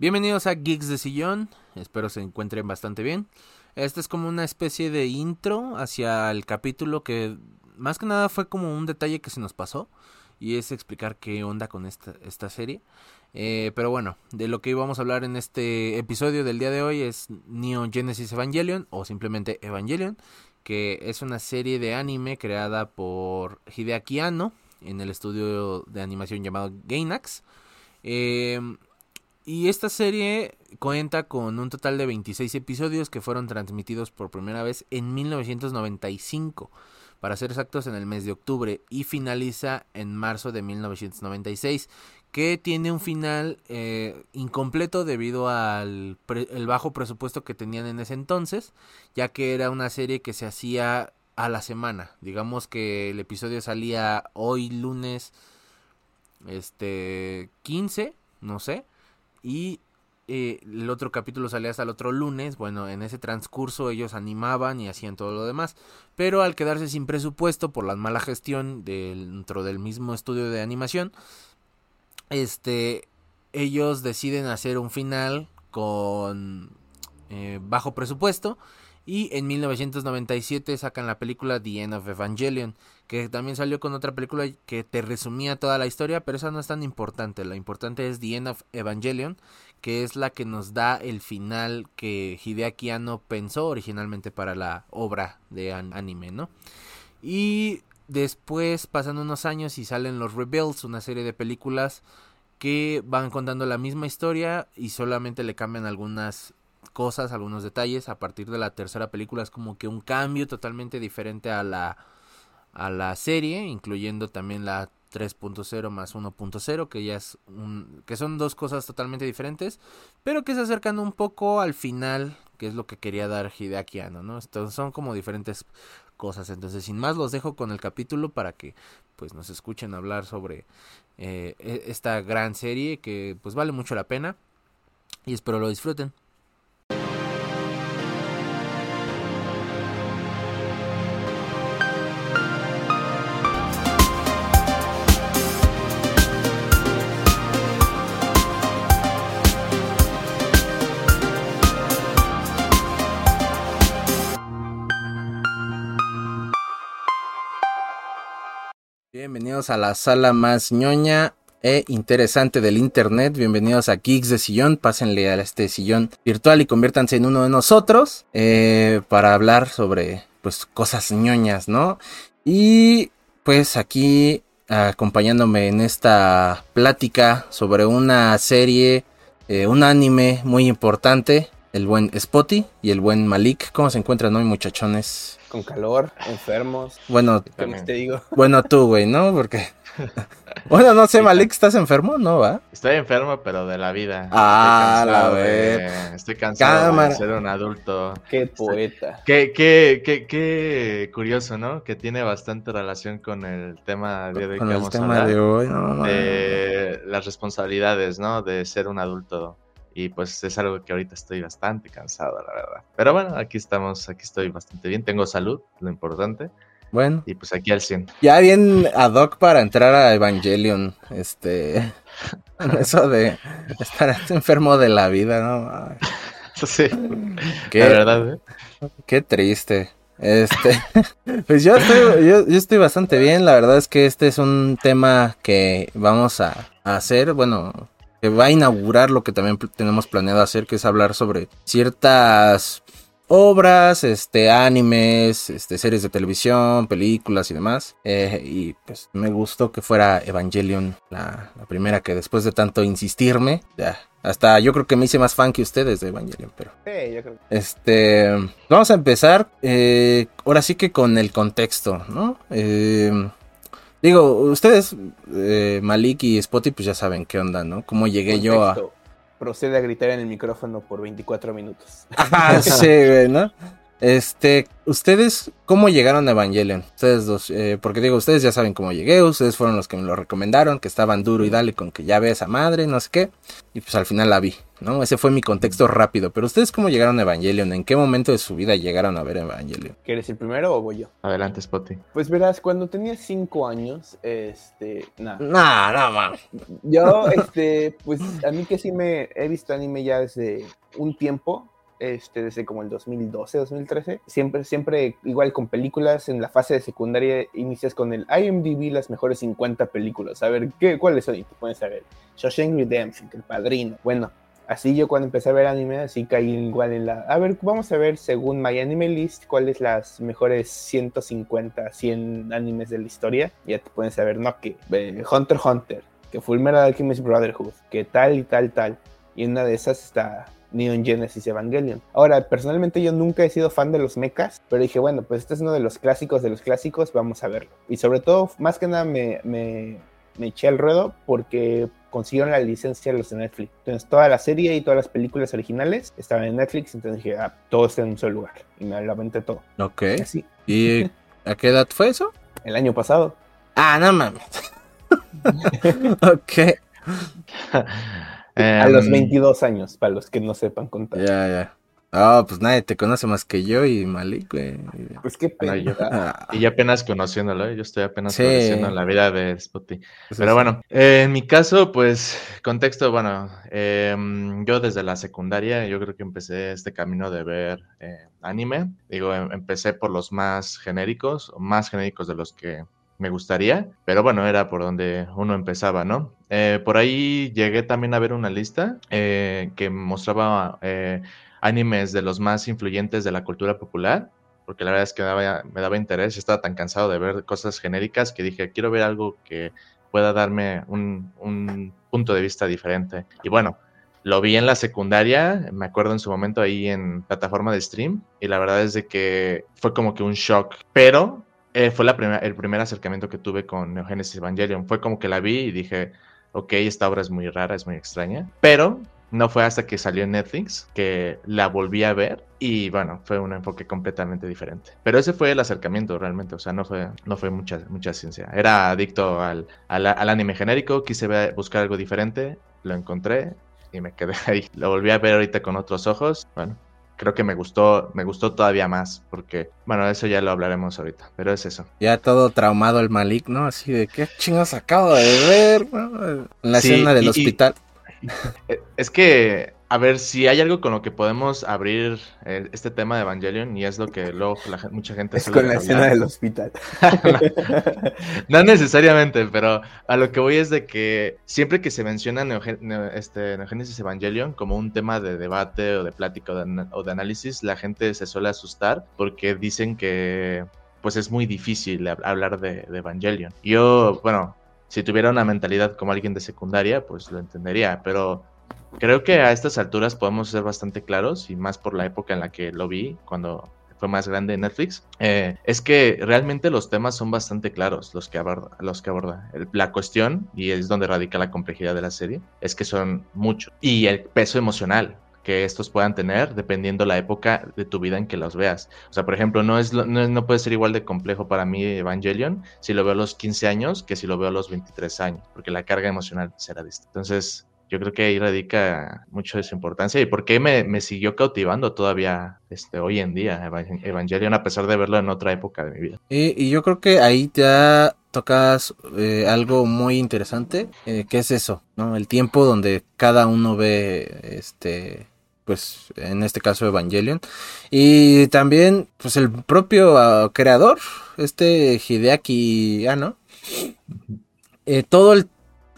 Bienvenidos a Geeks de Sillón, espero se encuentren bastante bien. Este es como una especie de intro hacia el capítulo que más que nada fue como un detalle que se nos pasó y es explicar qué onda con esta, esta serie. Eh, pero bueno, de lo que íbamos a hablar en este episodio del día de hoy es Neo Genesis Evangelion o simplemente Evangelion, que es una serie de anime creada por Hideaki Anno en el estudio de animación llamado Gainax. Eh, y esta serie cuenta con un total de 26 episodios que fueron transmitidos por primera vez en 1995, para ser exactos en el mes de octubre, y finaliza en marzo de 1996, que tiene un final eh, incompleto debido al bajo presupuesto que tenían en ese entonces, ya que era una serie que se hacía a la semana. Digamos que el episodio salía hoy lunes este 15, no sé y eh, el otro capítulo salía hasta el otro lunes. Bueno, en ese transcurso ellos animaban y hacían todo lo demás. Pero al quedarse sin presupuesto por la mala gestión dentro del mismo estudio de animación, este, ellos deciden hacer un final con eh, bajo presupuesto y en 1997 sacan la película The End of Evangelion, que también salió con otra película que te resumía toda la historia, pero esa no es tan importante. La importante es The End of Evangelion, que es la que nos da el final que Hideaki Anno pensó originalmente para la obra de anime, ¿no? Y después pasan unos años y salen los Rebels, una serie de películas que van contando la misma historia y solamente le cambian algunas cosas, algunos detalles. A partir de la tercera película es como que un cambio totalmente diferente a la, a la serie, incluyendo también la 3.0 más 1.0, que ya es un, que son dos cosas totalmente diferentes, pero que se acercan un poco al final, que es lo que quería dar Hideaki Anno, ¿no? Entonces son como diferentes cosas. Entonces, sin más, los dejo con el capítulo para que pues nos escuchen hablar sobre eh, e, esta gran serie que pues vale mucho la pena y espero lo disfruten. Bienvenidos a la sala más ñoña e interesante del internet. Bienvenidos a Geeks de Sillón. Pásenle a este sillón virtual y conviértanse en uno de nosotros eh, para hablar sobre pues cosas ñoñas, ¿no? Y pues aquí acompañándome en esta plática sobre una serie, eh, un anime muy importante, el buen Spotty y el buen Malik. ¿Cómo se encuentran hoy, muchachones? Con calor, enfermos. Bueno, te digo? Bueno, tú, güey, ¿no? Porque. bueno, no sé, Malik, ¿estás enfermo? ¿No va? Estoy enfermo, pero de la vida. Ah, la vez. Estoy cansado de ser un adulto. Qué poeta. Qué, qué, qué, qué curioso, ¿no? Que tiene bastante relación con el tema de hoy con el tema de hoy, no, De las responsabilidades, ¿no? De ser un adulto. Y pues es algo que ahorita estoy bastante cansado, la verdad. Pero bueno, aquí estamos, aquí estoy bastante bien. Tengo salud, lo importante. Bueno. Y pues aquí al 100. Ya bien ad hoc para entrar a Evangelion. Este. Eso de estar enfermo de la vida, ¿no? Sí. Qué, la verdad, ¿eh? Qué triste. Este, pues yo estoy, yo, yo, estoy bastante bien. La verdad es que este es un tema que vamos a, a hacer. Bueno, que va a inaugurar lo que también tenemos planeado hacer, que es hablar sobre ciertas obras, este, animes, este, series de televisión, películas y demás. Eh, y pues me gustó que fuera Evangelion la, primera que después de tanto insistirme, ya, hasta yo creo que me hice más fan que ustedes de Evangelion, pero... Sí, yo creo. Este, vamos a empezar, eh, ahora sí que con el contexto, ¿no? Eh, Digo, ustedes, eh, Malik y Spotty, pues ya saben qué onda, ¿no? Cómo llegué yo a... Procede a gritar en el micrófono por 24 minutos. Ah, sí, güey, ¿no? Este, ¿ustedes cómo llegaron a Evangelion? Ustedes dos, eh, porque digo, ustedes ya saben cómo llegué, ustedes fueron los que me lo recomendaron, que estaban duro y dale con que ya ve esa madre, no sé qué, y pues al final la vi, ¿no? Ese fue mi contexto rápido, pero ¿ustedes cómo llegaron a Evangelion? ¿En qué momento de su vida llegaron a ver Evangelion? ¿Quieres el primero o voy yo? Adelante, Spotty. Pues verás, cuando tenía cinco años, este, nada. No, no, mames. Yo, este, pues a mí que sí me he visto anime ya desde un tiempo, este, desde como el 2012, 2013. Siempre, siempre, igual con películas, en la fase de secundaria inicias con el IMDb, las mejores 50 películas. A ver, ¿qué, ¿cuáles son? Y te puedes saber. Shawshank Redemption, El Padrino. Bueno, así yo cuando empecé a ver anime, así caí igual en la... A ver, vamos a ver según My Anime List, cuáles las mejores 150, 100 animes de la historia. Ya te pueden saber, ¿no? Que eh, Hunter Hunter, que Fullmetal Alchemist Brotherhood, que tal y tal, tal. Y una de esas está Neon Genesis Evangelion. Ahora, personalmente yo nunca he sido fan de los mechas, pero dije, bueno, pues este es uno de los clásicos de los clásicos, vamos a verlo. Y sobre todo, más que nada me, me eché al ruedo porque consiguieron la licencia de los de Netflix. Entonces toda la serie y todas las películas originales estaban en Netflix, entonces dije, ah, todo está en un solo lugar. Y me lo aventé todo. Ok. Y así, ¿Y a qué edad fue eso? el año pasado. Ah, no mames. ok. A los Em, 22 años, para los que no sepan contar. Ya, ya. Ah, pues nadie te conoce más que yo y Malik, güey. Pues qué pena. Yo- Ah, Y yo apenas conociéndolo, ¿eh? yo estoy apenas Sí. conociendo la vida de Spotty. pues Pero sí. bueno, eh, en mi caso, pues, contexto, bueno, em, yo desde la secundaria, yo creo que empecé este camino de ver eh, anime. Digo, em- empecé por los más genéricos, o más genéricos de los que me gustaría, pero bueno, era por donde uno empezaba, ¿no? Eh, por ahí llegué también a ver una lista eh, que mostraba eh, animes de los más influyentes de la cultura popular porque la verdad es que me daba, interés, estaba tan cansado de ver cosas genéricas que dije, quiero ver algo que pueda darme un, un punto de vista diferente. Y bueno, lo vi en la secundaria, me acuerdo en su momento ahí en plataforma de stream, y la verdad es de que fue como que un shock, pero eh, fue la primer- el primer acercamiento que tuve con Neo Genesis Evangelion. Fue como que la vi y dije, ok, esta obra es muy rara, es muy extraña, pero no fue hasta que salió en Netflix que la volví a ver y bueno, fue un enfoque completamente diferente. Pero ese fue el acercamiento realmente, o sea, no fue, no fue mucha, mucha ciencia. Era adicto al, al, al anime genérico, quise buscar algo diferente, lo encontré y me quedé ahí. Lo volví a ver ahorita con otros ojos, bueno. Creo que me gustó, me gustó todavía más, porque, bueno, eso ya lo hablaremos ahorita, pero es eso. Ya todo traumado el Malik, ¿no? Así de, ¿qué chingas acabo de ver? ¿no? En la Sí, escena del y- hospital. Es que, a ver, si hay algo con lo que podemos abrir eh, este tema de Evangelion, y es lo que luego la mucha gente Es con la hablar. escena del hospital. No necesariamente, pero a lo que voy es de que siempre que se menciona Neo- este, Neogénesis Evangelion como un tema de debate o de plática o de, ana- o de análisis, la gente se suele asustar porque dicen que pues es muy difícil hab- hablar de, de Evangelion. Yo, bueno, si tuviera una mentalidad como alguien de secundaria, pues lo entendería, pero creo que a estas alturas podemos ser bastante claros y más por la época en la que lo vi, cuando fue más grande Netflix, eh, es que realmente los temas son bastante claros los que aborda. Los que aborda. La cuestión, y es donde radica la complejidad de la serie, es que son muchos. Y el peso emocional que estos puedan tener dependiendo la época de tu vida en que los veas. O sea, por ejemplo, no, es, no, no puede ser igual de complejo para mí Evangelion si lo veo a los 15 años que si lo veo a los 23 años, porque la carga emocional será distinta. Entonces, yo creo que ahí radica mucho de su importancia y por qué me, me siguió cautivando todavía este, hoy en día Evan- Evangelion, a pesar de verlo en otra época de mi vida. Y, y yo creo que ahí ya tocas eh, algo muy interesante, eh, que es eso, ¿no? El tiempo donde cada uno ve, este, pues, en este caso Evangelion. Y también, pues, el propio ah, creador, este Hideaki Anno, eh, todo el,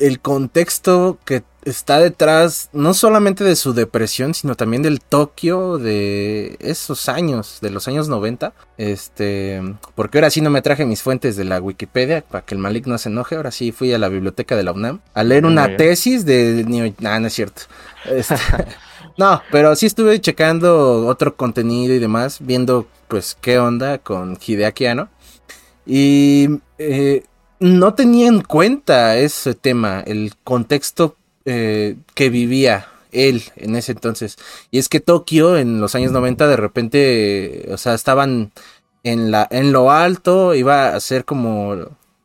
el contexto que está detrás, no solamente de su depresión, sino también del Tokio de esos años, de los años 90. Este, porque ahora sí no me traje mis fuentes de la Wikipedia para que el Malik no se enoje. Ahora sí fui a la biblioteca de la UNAM a leer una tesis de. Nah, no es cierto. Este, no, pero sí estuve checando otro contenido y demás, viendo pues qué onda con Hideaki Anno. Y eh, no tenía en cuenta ese tema, el contexto eh, que vivía él en ese entonces. Y es que Tokio en los años 90 de repente, o sea, estaban en, la, en lo alto, iba a ser como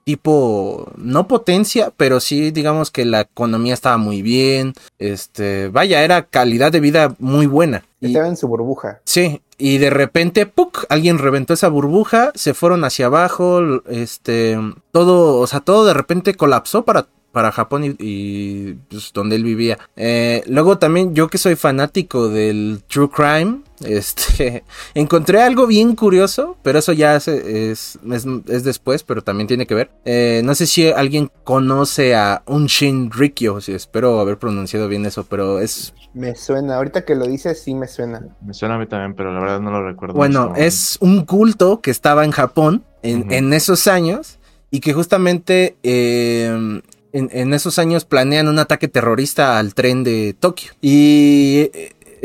tipo, no potencia, pero sí digamos que la economía estaba muy bien, este, vaya, era calidad de vida muy buena. Estaba en su burbuja. Sí, y de repente, ¡puc! Alguien reventó esa burbuja, se fueron hacia abajo, este, todo, o sea, todo de repente colapsó para para Japón y, pues, donde él vivía. Eh, luego también yo que soy fanático del True Crime, este, encontré algo bien curioso, pero eso ya es, es, después, pero también tiene que ver. Eh, no sé si alguien conoce a Unshin Rikyo, si espero haber pronunciado bien eso, pero es... Me suena, ahorita que lo dices sí me suena. Me suena a mí también, pero la verdad no lo recuerdo. Bueno, es un culto que estaba en Japón en, en esos años y que justamente eh, en, esos años planean un ataque terrorista al tren de Tokio. Y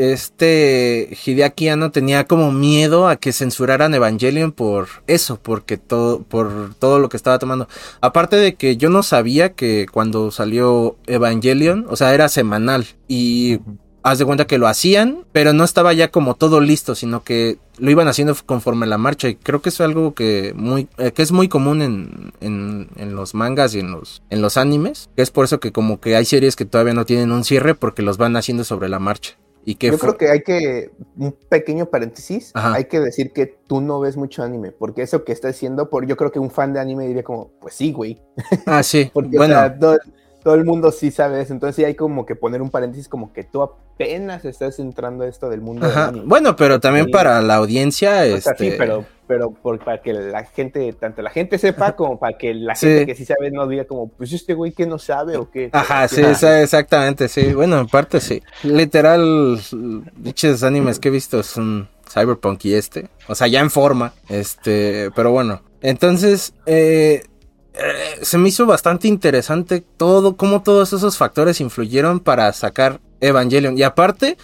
este Hideaki Anno tenía como miedo a que censuraran Evangelion por eso, porque todo, por todo lo que estaba tomando. Aparte de que yo no sabía que cuando salió Evangelion, o sea, era semanal. Y haz de cuenta que lo hacían, pero no estaba ya como todo listo, sino que lo iban haciendo conforme la marcha. Y creo que es algo que, muy, eh, que es muy común en, en, en, los mangas y en los, en los animes. Que es por eso que como que hay series que todavía no tienen un cierre porque los van haciendo sobre la marcha. Y que Yo creo que hay que, un pequeño paréntesis, hay que decir que tú no ves mucho anime, porque eso que estás diciendo, por, yo creo que un fan de anime diría como, pues sí, güey. Ah, sí. porque, bueno todo el mundo sí sabe eso. Entonces sí hay como que poner un paréntesis como que tú apenas estás entrando a esto del mundo. bueno, pero también para la audiencia. este... sí, pero, pero para que la gente, tanto la gente sepa como para que la gente que sí sabe no diga como, pues este güey que no sabe o qué. Ajá, sí, exactamente, sí. Bueno, en parte sí. Literal, dichos animes que he visto son Cyberpunk y este. O sea, ya en forma. Este, pero bueno. Entonces, eh, eh, se me hizo bastante interesante todo, cómo todos esos factores influyeron para sacar Evangelion. Y aparte,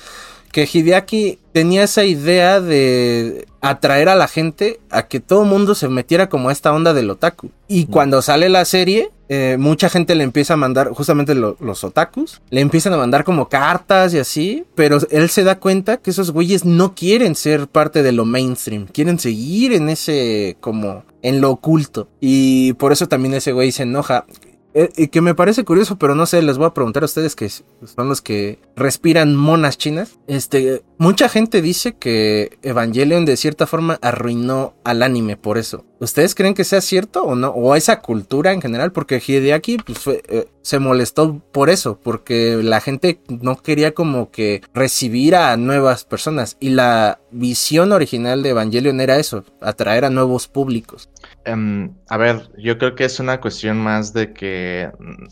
que Hideaki tenía esa idea de atraer a la gente a que todo el mundo se metiera como a esta onda del otaku. Y cuando sale la serie, eh, mucha gente le empieza a mandar, justamente los otakus, le empiezan a mandar como cartas y así, pero él se da cuenta que esos güeyes no quieren ser parte de lo mainstream, quieren seguir en ese como en lo oculto. Y por eso también ese güey se enoja. Eh, y que me parece curioso, pero no sé, les voy a preguntar a ustedes que son los que respiran monas chinas. Este, mucha gente dice que Evangelion de cierta forma arruinó al anime por eso. ¿Ustedes creen que sea cierto o no? O esa cultura en general, porque Hideaki pues, eh, se molestó por eso, porque la gente no quería como que recibir a nuevas personas. Y la visión original de Evangelion era eso, atraer a nuevos públicos. Em, a ver, yo creo que es una cuestión más de que mm,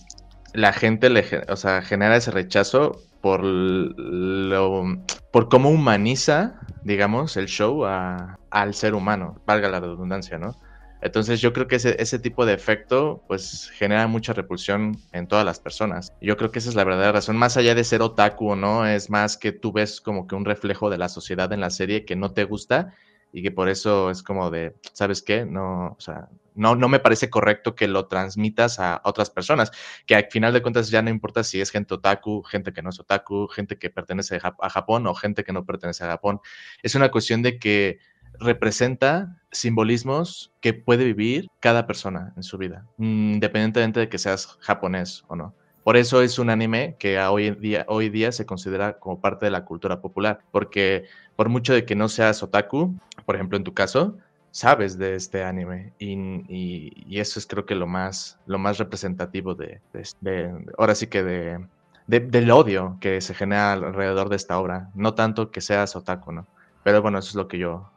la gente le, o sea, genera ese rechazo por lo, por cómo humaniza, digamos, el show al ser humano, valga la redundancia, ¿no? Entonces yo creo que ese, tipo de efecto pues genera mucha repulsión en todas las personas. Yo creo que esa es la verdadera razón. Más allá de ser otaku no, es más que tú ves como que un reflejo de la sociedad en la serie que no te gusta y que por eso es como de, ¿sabes qué? No, o sea, no, no me parece correcto que lo transmitas a otras personas, que al final de cuentas ya no importa si es gente otaku, gente que no es otaku, gente que pertenece a Japón o gente que no pertenece a Japón. Es una cuestión de que representa simbolismos que puede vivir cada persona en su vida, independientemente de que seas japonés o no. Por eso es un anime que hoy, día, hoy día se considera como parte de la cultura popular, porque por mucho de que no seas otaku, por ejemplo en tu caso, sabes de este anime y, eso es creo que lo más, lo más representativo de, ahora sí que de, del odio que se genera alrededor de esta obra, no tanto que seas otaku, ¿no? Pero bueno, eso es lo que yo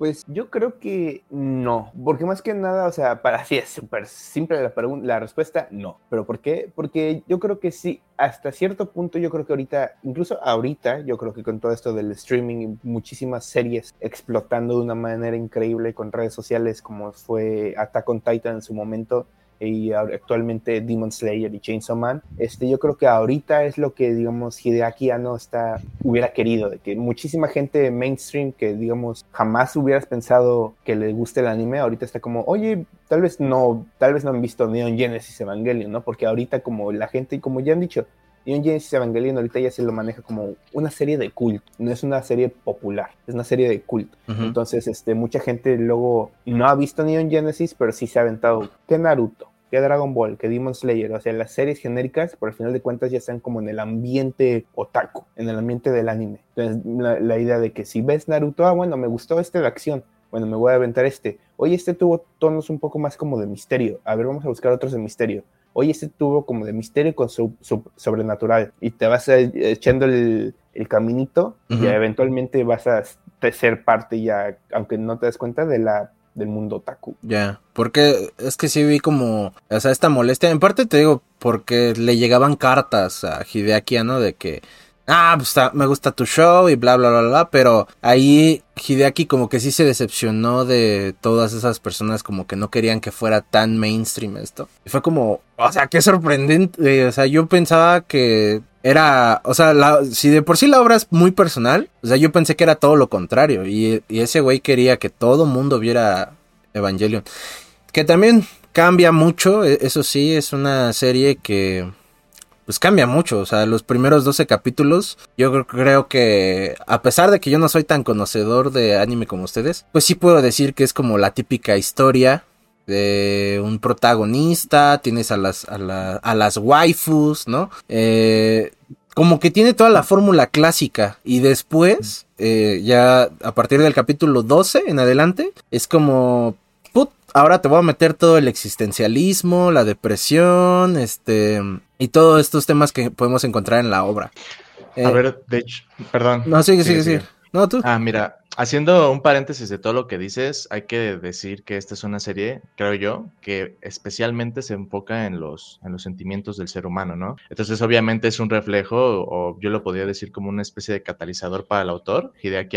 pues yo creo que no, porque más que nada, o sea, para así es súper simple la, la respuesta, no. ¿Pero por qué? Porque yo creo que sí, hasta cierto punto yo creo que ahorita, incluso ahorita, yo creo que con todo esto del streaming y muchísimas series explotando de una manera increíble con redes sociales como fue Attack on Titan en su momento, y actualmente Demon Slayer y Chainsaw Man, este, yo creo que ahorita es lo que, digamos, Hideaki no está, hubiera querido, de que muchísima gente mainstream que, digamos, jamás hubieras pensado que le guste el anime, ahorita está como, oye, tal vez no, tal vez no han visto Neon Genesis Evangelion, ¿no? Porque ahorita como la gente, como ya han dicho, Neon Genesis Evangelion ahorita ya se lo maneja como una serie de culto, no es una serie popular, es una serie de culto. Entonces, este, mucha gente luego no ha visto Neon Genesis, pero sí se ha aventado que Naruto, que Dragon Ball, que Demon Slayer, o sea, las series genéricas, por el final de cuentas ya están como en el ambiente otaku, en el ambiente del anime. Entonces, la, la idea de que si ves Naruto, ah, bueno, me gustó este de acción, bueno, me voy a aventar este. Oye, este tuvo tonos un poco más como de misterio. A ver, vamos a buscar otros de misterio. Oye, este tuvo como de misterio con su, sobrenatural. Y te vas echando el, caminito y eventualmente vas a ser parte ya, aunque no te des cuenta, de la del mundo otaku. Ya, porque es que sí vi como, o sea, esta molestia, en parte te digo, porque le llegaban cartas a Hideaki ¿no? de que ah, pues me gusta tu show y bla, bla, bla, bla, pero ahí Hideaki como que sí se decepcionó de todas esas personas como que no querían que fuera tan mainstream esto. Y fue como, o sea, qué sorprendente, o sea, yo pensaba que era, o sea, si de por sí la obra es muy personal, o sea, yo pensé que era todo lo contrario y, y ese güey quería que todo mundo viera Evangelion. Que también cambia mucho, e, eso sí, es una serie que pues cambia mucho. O sea, los primeros 12 capítulos, yo creo que, a pesar de que yo no soy tan conocedor de anime como ustedes, pues sí puedo decir que es como la típica historia de un protagonista, tienes a las, a, las waifus, ¿no? Eh, como que tiene toda la fórmula clásica y después, eh, ya a partir del capítulo 12 en adelante, es como, put, ahora te voy a meter todo el existencialismo, la depresión, este, y todos estos temas que podemos encontrar en la obra. a eh, ver, de hecho, perdón. No, sigue, sigue, sigue. No, tú. Ah, mira, Haciendo un paréntesis de todo lo que dices, hay que decir que esta es una serie, creo yo, que especialmente se enfoca en los, en los sentimientos del ser humano, ¿no? Entonces, obviamente es un reflejo, o yo lo podría decir como una especie de catalizador para el autor, Hideaki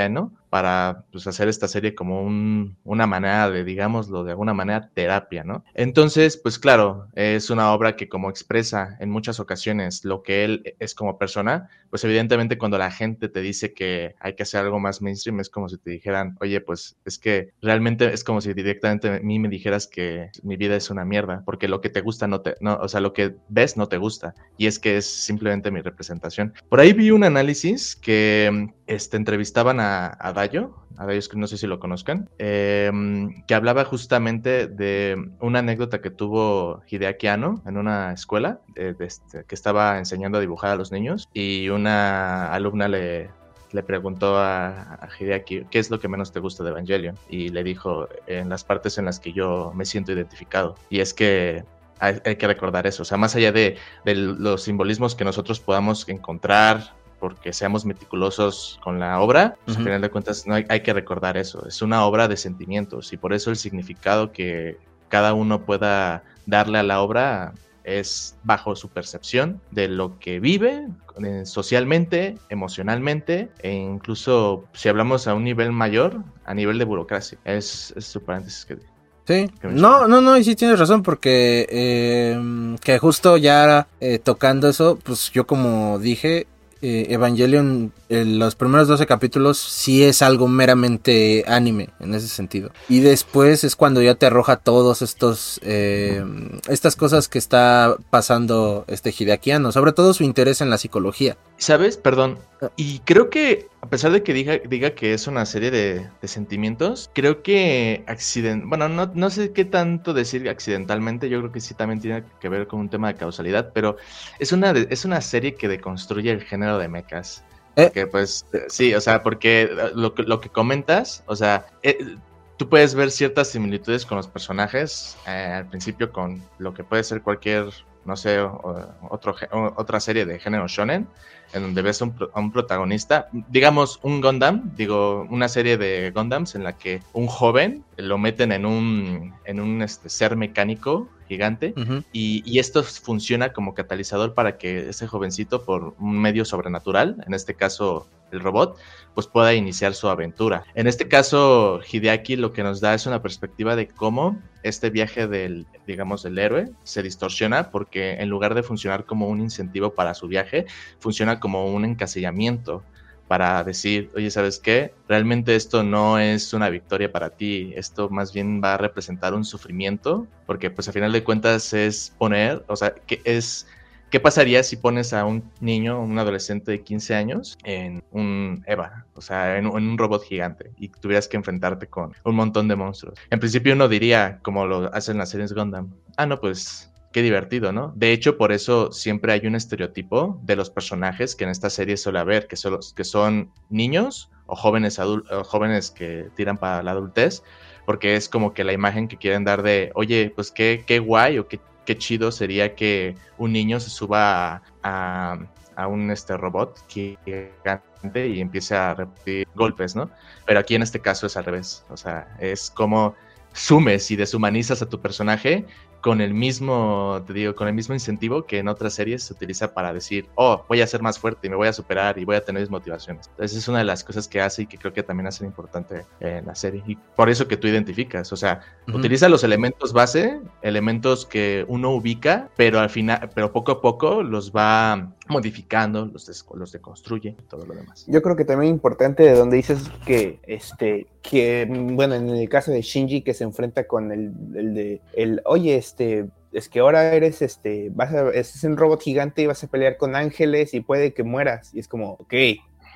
para pues, hacer esta serie como un, una manera de, digámoslo, de alguna manera, terapia, ¿no? Entonces, pues claro, es una obra que como expresa en muchas ocasiones lo que él es como persona, pues evidentemente cuando la gente te dice que hay que hacer algo más mainstream, es como como si te dijeran, oye, pues es que realmente es como si directamente a mí me dijeras que mi vida es una mierda, porque lo que te gusta no te, no, o sea, lo que ves no te gusta, y es que es simplemente mi representación. Por ahí vi un análisis que este, entrevistaban a, a Dayo, a Dayo que no sé si lo conozcan, em, que hablaba justamente de una anécdota que tuvo Hideaki Anno en una escuela, este, que estaba enseñando a dibujar a los niños, y una alumna le le preguntó a, a, Hideaki qué es lo que menos te gusta de Evangelion y le dijo en las partes en las que yo me siento identificado y es que hay, que recordar eso, o sea, más allá de, los simbolismos que nosotros podamos encontrar porque seamos meticulosos con la obra, pues, al final de cuentas no hay, hay, que recordar eso, es una obra de sentimientos y por eso el significado que cada uno pueda darle a la obra es bajo su percepción de lo que vive eh, socialmente, emocionalmente e incluso si hablamos a un nivel mayor, a nivel de burocracia. Es, su paréntesis que... Sí, no, no, no, y sí tienes razón porque eh, que justo ya eh, tocando eso, pues yo como dije, Evangelion los primeros 12 capítulos sí es algo meramente anime en ese sentido. Y después es cuando ya te arroja todos estos eh, estas cosas que está pasando este Hideakiano, sobre todo su interés en la psicología. ¿Sabes? Perdón. Ah. Y creo que, a pesar de que diga, diga que es una serie de, sentimientos, creo que accident bueno, no, no sé qué tanto decir accidentalmente, yo creo que sí también tiene que ver con un tema de causalidad, pero es una, es una serie que deconstruye el género de mechas. Eh. Que pues sí, o sea, porque lo, lo que comentas, o sea, eh, tú puedes ver ciertas similitudes con los personajes eh, al principio con lo que puede ser cualquier, no sé, otro, otra serie de género shonen, en donde ves un, a un protagonista, digamos un Gundam, digo, una serie de Gundams en la que un joven lo meten en un, en un este, ser mecánico gigante y, esto funciona como catalizador para que ese jovencito por un medio sobrenatural, en este caso el robot, pues pueda iniciar su aventura. En este caso, Hideaki lo que nos da es una perspectiva de cómo este viaje del, digamos, del héroe se distorsiona porque en lugar de funcionar como un incentivo para su viaje, funciona como un encasillamiento para decir, oye, ¿sabes qué? Realmente esto no es una victoria para ti, esto más bien va a representar un sufrimiento, porque pues a final de cuentas es poner, o sea, que es ¿qué pasaría si pones a un niño, un adolescente de 15 años en un Eva, o sea, en, un robot gigante y tuvieras que enfrentarte con un montón de monstruos? En principio uno diría, como lo hacen las series Gundam, ah, no, pues qué divertido, ¿no? De hecho, por eso siempre hay un estereotipo de los personajes que en esta serie suele haber, que son, son niños o jóvenes, o jóvenes que tiran para la adultez, porque es como que la imagen que quieren dar de, oye, pues qué, qué guay o qué, qué chido sería que un niño se suba a, a, un este, robot gigante y empiece a repetir golpes, ¿no? Pero aquí en este caso es al revés, o sea, es como sumes y deshumanizas a tu personaje con el mismo, te digo, con el mismo incentivo que en otras series se utiliza para decir, oh, voy a ser más fuerte y me voy a superar y voy a tener mis motivaciones. Entonces es una de las cosas que hace y que creo que también hace importante en la serie. Y por eso que tú identificas, o sea, utiliza los elementos base, elementos que uno ubica, pero al final, pero poco a poco los va modificando, los, los deconstruye todo lo demás. Yo creo que también importante de donde dices que, este, que, bueno, en el caso de Shinji que se enfrenta con el, el de, el, oye, este, es que ahora eres, este, vas a, es un robot gigante y vas a pelear con ángeles y puede que mueras. Y es como, ok,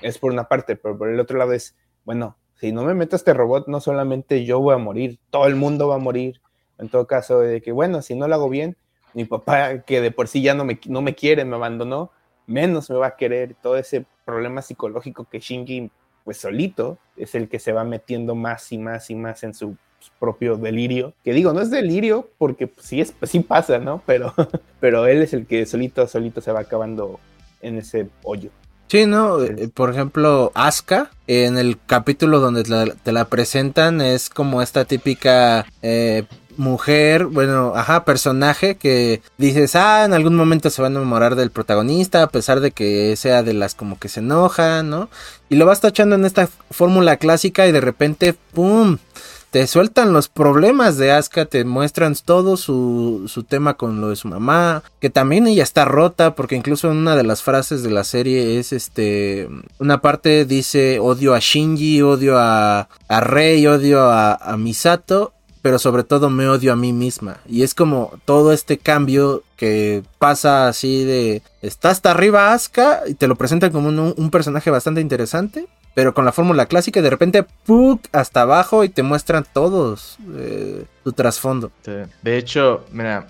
es por una parte, pero por el otro lado es, bueno, si no me meto a este robot, no solamente yo voy a morir, todo el mundo va a morir. En todo caso, de que, bueno, si no lo hago bien, mi papá, que de por sí ya no me, no me quiere, me abandonó, menos me va a querer. Todo ese problema psicológico que Shinji, pues solito, es el que se va metiendo más y más y más en su propio delirio. Que digo, no es delirio porque pues, sí, es, sí pasa, ¿no? Pero, pero él es el que solito, solito se va acabando en ese hoyo. Sí, no, eh, por ejemplo, Asuka, en el capítulo donde te la presentan, es como esta típica eh, mujer, bueno, ajá, personaje que dices, ah, en algún momento se va a enamorar del protagonista, a pesar de que sea de las como que se enoja, ¿no? Y lo vas tachando en esta fórmula clásica y de repente, ¡pum! Te sueltan los problemas de Asuka, te muestran todo su, su tema con lo de su mamá, que también ella está rota, porque incluso en una de las frases de la serie es este, una parte dice odio a Shinji, odio a, a Rei, odio a, a Misato, pero sobre todo me odio a mí misma. Y es como todo este cambio que pasa así de... Está hasta arriba Asuka y te lo presentan como un, personaje bastante interesante. Pero con la fórmula clásica de repente ¡puk! hasta abajo y te muestran todos eh, trasfondo. De hecho, mira,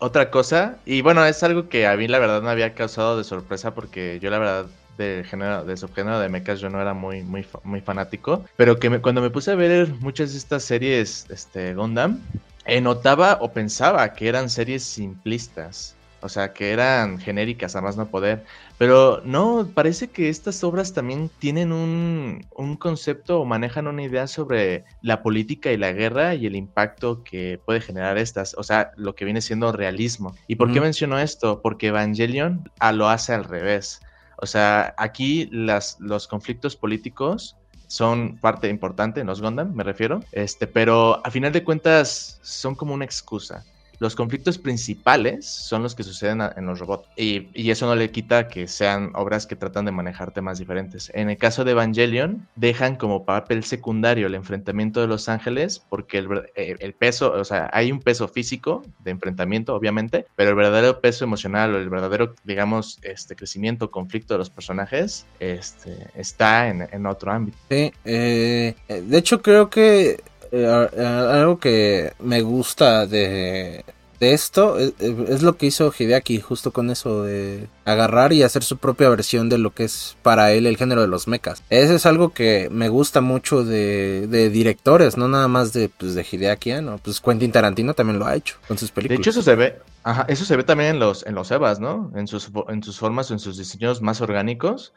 otra cosa, y bueno, es algo que a mí la verdad me había causado de sorpresa porque yo la verdad de género, de subgénero de mechas yo no era muy, muy, muy fanático, pero que cuando me puse a ver muchas de estas series, este, Gundam, eh, notaba o pensaba que eran series simplistas, o sea, que eran genéricas a más no poder, pero no, parece que estas obras también tienen un, un concepto o manejan una idea sobre la política y la guerra y el impacto que puede generar estas, o sea, lo que viene siendo realismo. ¿Y por qué menciono esto? Porque Evangelion a lo hace al revés. O sea, aquí las, los conflictos políticos son parte importante en los Gundam, me refiero, este, pero a final de cuentas son como una excusa los conflictos principales son los que suceden en los robots. Y, eso no le quita que sean obras que tratan de manejar temas diferentes. En el caso de Evangelion, dejan como papel secundario el enfrentamiento de los ángeles, porque el, eh, peso, o sea, hay un peso físico de enfrentamiento, obviamente, pero el verdadero peso emocional o el verdadero, digamos, este crecimiento, conflicto de los personajes, este, está en, otro ámbito. Sí, eh, de hecho creo que eh, algo que me gusta de, esto es, lo que hizo Hideaki justo con eso de agarrar y hacer su propia versión de lo que es para él el género de los mechas. Eso es algo que me gusta mucho de, directores, no nada más de, pues, de Hideaki, ¿no? Pues Quentin Tarantino también lo ha hecho con sus películas. De hecho eso se ve, ajá, eso se ve también en los, en los Evas, ¿no? En sus, en sus formas, en sus diseños más orgánicos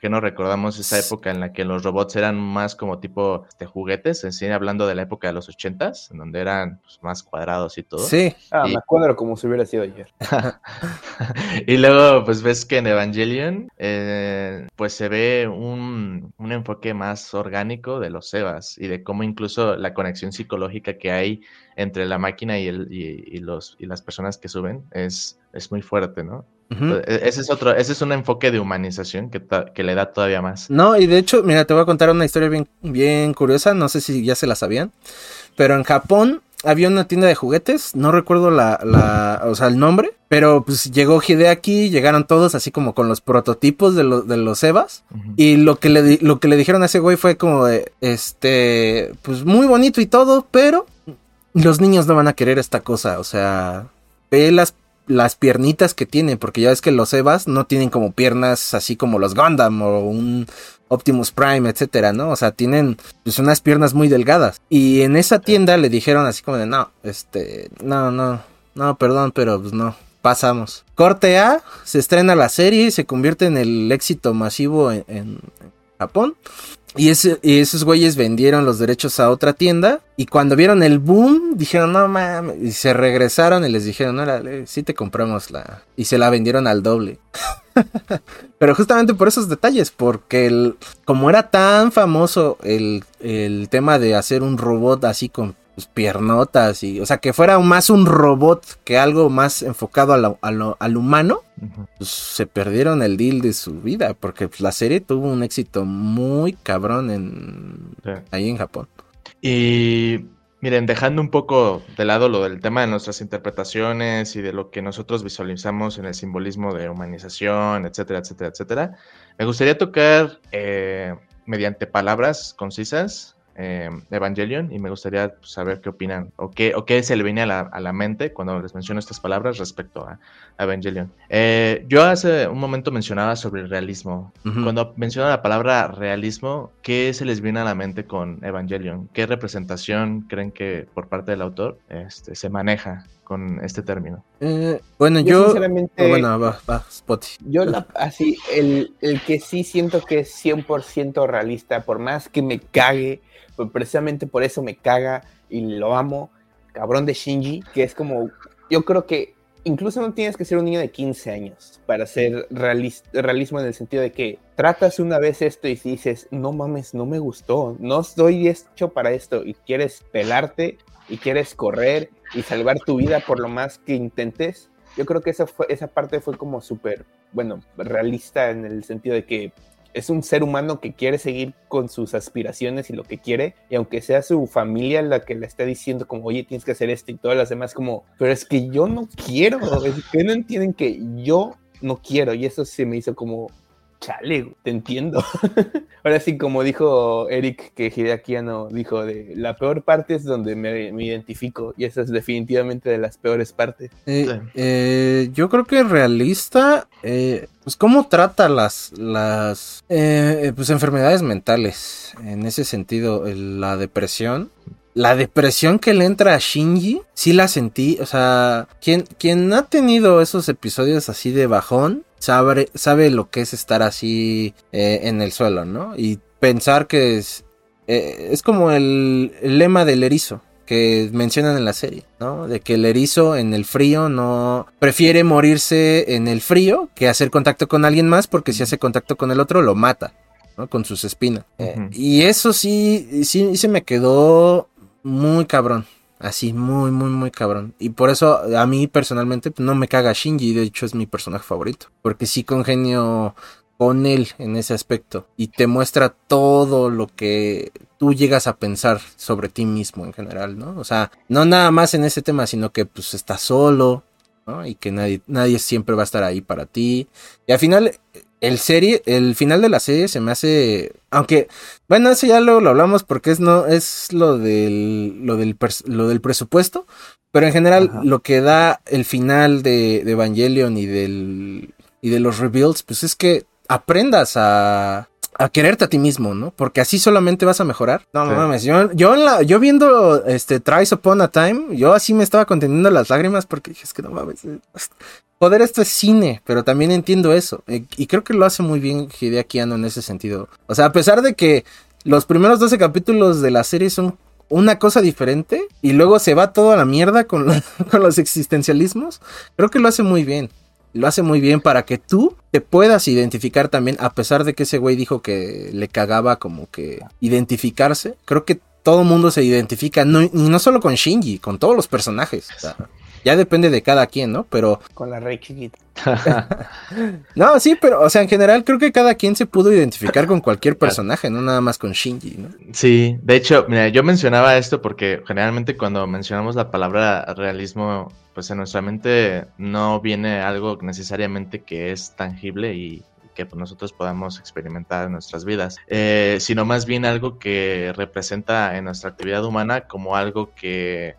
que no recordamos esa época en la que los robots eran más como tipo de juguetes, en hablando de la época de los ochentas, en donde eran pues, más cuadrados y todo. Sí, ah, me cuadro como si hubiera sido ayer. y luego, pues ves que en Evangelion, eh, pues se ve un, un, enfoque más orgánico de los Sebas y de cómo incluso la conexión psicológica que hay entre la máquina y, el, y, los, y las personas que suben es, es muy fuerte, ¿no? E, ese es otro, ese es un enfoque de humanización que, que, le da todavía más. No, y de hecho, mira, te voy a contar una historia bien, bien curiosa, no sé si ya se la sabían, pero en Japón había una tienda de juguetes, no recuerdo la, la, o sea, el nombre, Pero pues llegó aquí, llegaron todos así como con los prototipos de, de los Evas. Y lo que, le, lo que le dijeron a ese güey fue como de, este, pues muy bonito y todo, pero los niños no van a querer esta cosa. O sea, ve las, las piernitas que tienen, porque ya ves que los Evas no tienen como piernas así como los Gundam o un Optimus Prime, etcétera, ¿no? O sea, tienen pues unas piernas muy delgadas. Y en esa tienda le dijeron así como de, no, este, no, no, no, perdón, pero pues no pasamos. Corte A, se estrena la serie y se convierte en el éxito masivo en, Japón. Y, y, esos güeyes vendieron los derechos a otra tienda. Y cuando vieron el boom, dijeron, no mames. Y se regresaron y les dijeron, no, sí te compramos la. Y se la vendieron al doble. Pero justamente por esos detalles, porque el, como era tan famoso el, el tema de hacer un robot así con piernotas y, o sea, que fuera más un robot que algo más enfocado a al humano, pues, se perdieron el deal de su vida, porque pues, la serie tuvo un éxito muy cabrón en, ahí en Japón. Y miren, dejando un poco de lado lo del tema de nuestras interpretaciones y de lo que nosotros visualizamos en el simbolismo de humanización, etcétera, etcétera, etcétera, me gustaría tocar eh, mediante palabras concisas eh, Evangelion y me gustaría pues, saber qué opinan o qué, o qué se le viene a la, mente cuando les menciono estas palabras respecto a, Evangelion. Eh, yo hace un momento mencionaba sobre el realismo. Cuando menciono la palabra realismo, ¿qué se les viene a la mente con Evangelion? ¿Qué representación creen que por parte del autor este, se maneja con este término? Eh, bueno, yo, sinceramente, bueno, va, va, Yo así, el, el que sí siento que es 100% realista, por más que me cague pues precisamente por eso me caga y lo amo, cabrón de Shinji, que es como, yo creo que incluso no tienes que ser un niño de 15 años para ser realismo en el sentido de que tratas una vez esto y dices, no mames, no me gustó, no estoy hecho para esto y quieres pelarte y quieres correr y salvar tu vida por lo más que intentes. Yo creo que esa, fue, esa parte fue como súper, bueno, realista en el sentido de que es un ser humano que quiere seguir con sus aspiraciones y lo que quiere, y aunque sea su familia la que le esté diciendo como, oye, tienes que hacer esto y todas las demás como, pero es que yo no quiero, es que no entienden que yo no quiero, y eso se me hizo como, chale, te entiendo. Ahora sí, como dijo Eric, que Hideaki dijo, de la peor parte es donde me, identifico, y esa es definitivamente de las peores partes. Eh, eh, yo creo que realista, eh, pues cómo trata las, las pues enfermedades mentales, en ese sentido, la depresión. La depresión que le entra a Shinji, sí la sentí, o sea, quien, quien ha tenido esos episodios así de bajón, sabe, sabe lo que es estar así eh, en el suelo, ¿no? Y pensar que es, eh, es como el, lema del erizo que mencionan en la serie, ¿no? De que el erizo en el frío no prefiere morirse en el frío que hacer contacto con alguien más porque si hace contacto con el otro lo mata, ¿no? Con sus espinas. Eh, y eso sí, sí se me quedó muy cabrón. Así, muy, muy, muy cabrón. Y por eso a mí personalmente pues, no me caga Shinji, de hecho es mi personaje favorito. Porque sí congenio con él en ese aspecto. Y te muestra todo lo que tú llegas a pensar sobre ti mismo en general, ¿no? O sea, no nada más en ese tema, sino que pues estás solo, ¿no? Y que nadie, nadie siempre va a estar ahí para ti. Y al final el serie, el final de la serie se me hace, aunque, bueno, eso ya lo, lo hablamos porque es no, es lo del, lo del, lo del presupuesto, pero en general lo que da el final de, de Evangelion y del, y de los rebuilds, pues es que aprendas a, a quererte a ti mismo, ¿no? Porque así solamente vas a mejorar. No, mames, yo, yo, la, yo viendo este Tries Upon a Time, yo así me estaba conteniendo las lágrimas porque dije, es que no mames, joder, esto es cine, pero también entiendo eso. Eh, y creo que lo hace muy bien Hideaki Anno en ese sentido. O sea, a pesar de que los primeros 12 capítulos de la serie son una cosa diferente y luego se va todo a la mierda con, los existencialismos, creo que lo hace muy bien lo hace muy bien para que tú te puedas identificar también, a pesar de que ese güey dijo que le cagaba como que identificarse. Creo que todo mundo se identifica, no, y no solo con Shinji, con todos los personajes. Ya depende de cada quien, ¿no? Pero... Con la rey chiquita. no, sí, pero, o sea, en general creo que cada quien se pudo identificar con cualquier personaje, no nada más con Shinji, ¿no? Sí, de hecho, mira, yo mencionaba esto porque generalmente cuando mencionamos la palabra realismo, pues en nuestra mente no viene algo necesariamente que es tangible y que pues, nosotros podamos experimentar en nuestras vidas, eh, sino más bien algo que representa en nuestra actividad humana como algo que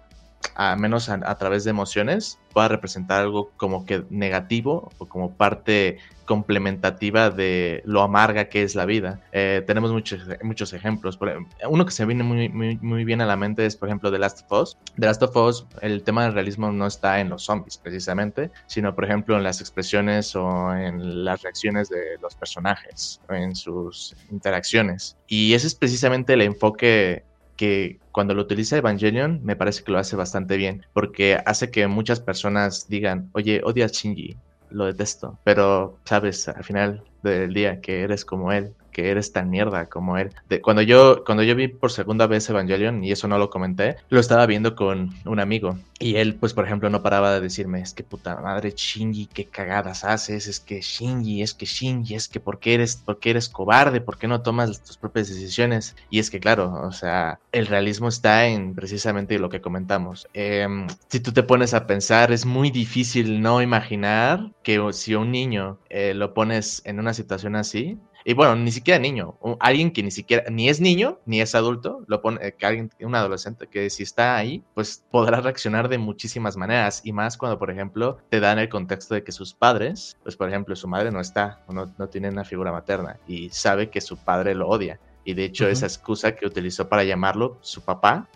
a menos a, través de emociones, pueda representar algo como que negativo o como parte complementativa de lo amarga que es la vida. Eh, tenemos muchos, muchos ejemplos. Uno que se viene muy, muy, muy, bien a la mente es, por ejemplo, The Last of Us. The Last of Us, el tema del realismo no está en los zombies precisamente, sino, por ejemplo, en las expresiones o en las reacciones de los personajes, en sus interacciones. Y ese es precisamente el enfoque que cuando lo utiliza Evangelion me parece que lo hace bastante bien, porque hace que muchas personas digan, oye, odias Shinji, lo detesto, pero sabes al final del día que eres como él, que eres tan mierda como él. De, cuando, yo, cuando yo vi por segunda vez Evangelion, y eso no lo comenté, lo estaba viendo con un amigo. Y él, pues, por ejemplo, no paraba de decirme, es que puta madre, Shinji, qué cagadas haces, es que Shinji, es que Shinji, es que por qué eres, por qué eres cobarde, por qué no tomas tus propias decisiones. Y es que, claro, o sea, el realismo está en precisamente lo que comentamos. Em, si tú te pones a pensar, es muy difícil no imaginar que si un niño eh, lo pones en una situación así, y bueno, ni siquiera niño, alguien que ni siquiera, ni es niño, ni es adulto, lo pone, eh, que alguien, un adolescente que si está ahí, pues podrá reaccionar de muchísimas maneras. Y más cuando, por ejemplo, te dan el contexto de que sus padres, pues por ejemplo, su madre no está, no, no tiene una figura materna, y sabe que su padre lo odia. Y de hecho, esa excusa que utilizó para llamarlo su papá,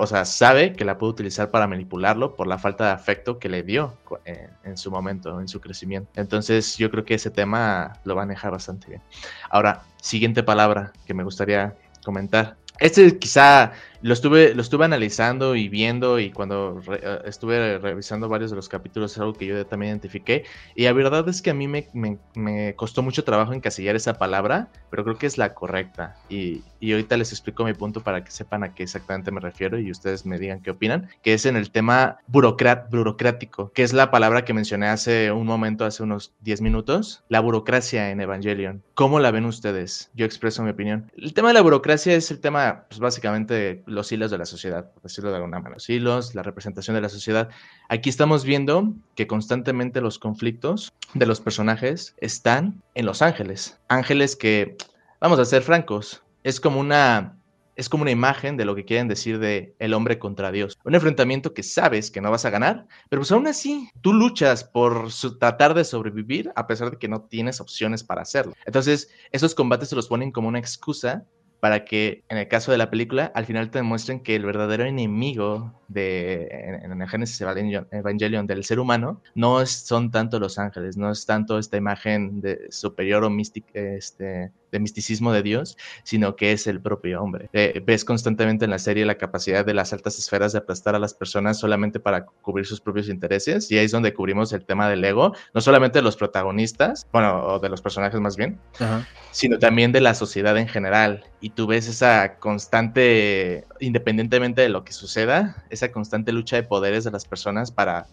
o sea, sabe que la puede utilizar para manipularlo por la falta de afecto que le dio en, en, su momento, en su crecimiento. Entonces, yo creo que ese tema lo va a manejar bastante bien. Ahora, siguiente palabra que me gustaría comentar. Este quizá lo estuve, lo estuve analizando y viendo y cuando eh, estuve revisando varios de los capítulos es algo que yo también identifiqué y la verdad es que a mí me, me, costó mucho trabajo encasillar esa palabra, pero creo que es la correcta y, y, ahorita les explico mi punto para que sepan a qué exactamente me refiero y ustedes me digan qué opinan, que es en el tema burocrático, que es la palabra que mencioné hace un momento, hace unos 10 minutos, la burocracia en Evangelion. ¿Cómo la ven ustedes? Yo expreso mi opinión. El tema de la burocracia es el tema, pues básicamente los hilos de la sociedad, por decirlo de alguna manera, los hilos, la representación de la sociedad. Aquí estamos viendo que constantemente los conflictos de los personajes están en Los Ángeles. Ángeles que, vamos a ser francos, es como una es como una imagen de lo que quieren decir de el hombre contra Dios. Un enfrentamiento que sabes que no vas a ganar, pero pues aún así tú luchas por tratar de sobrevivir a pesar de que no tienes opciones para hacerlo. Entonces, esos combates se los ponen como una excusa para que en el caso de la película al final te demuestren que el verdadero enemigo de en, el Génesis Evangelion, del ser humano no son tanto los ángeles, no es tanto esta imagen de superior o mística, este, de misticismo de Dios, sino que es el propio hombre. Eh, ves constantemente en la serie la capacidad de las altas esferas de aplastar a las personas solamente para cubrir sus propios intereses, y ahí es donde cubrimos el tema del ego, no solamente de los protagonistas, bueno, o de los personajes más bien, sino también de la sociedad en general. Y tú ves esa constante, independientemente de lo que suceda, esa constante lucha de poderes de las personas para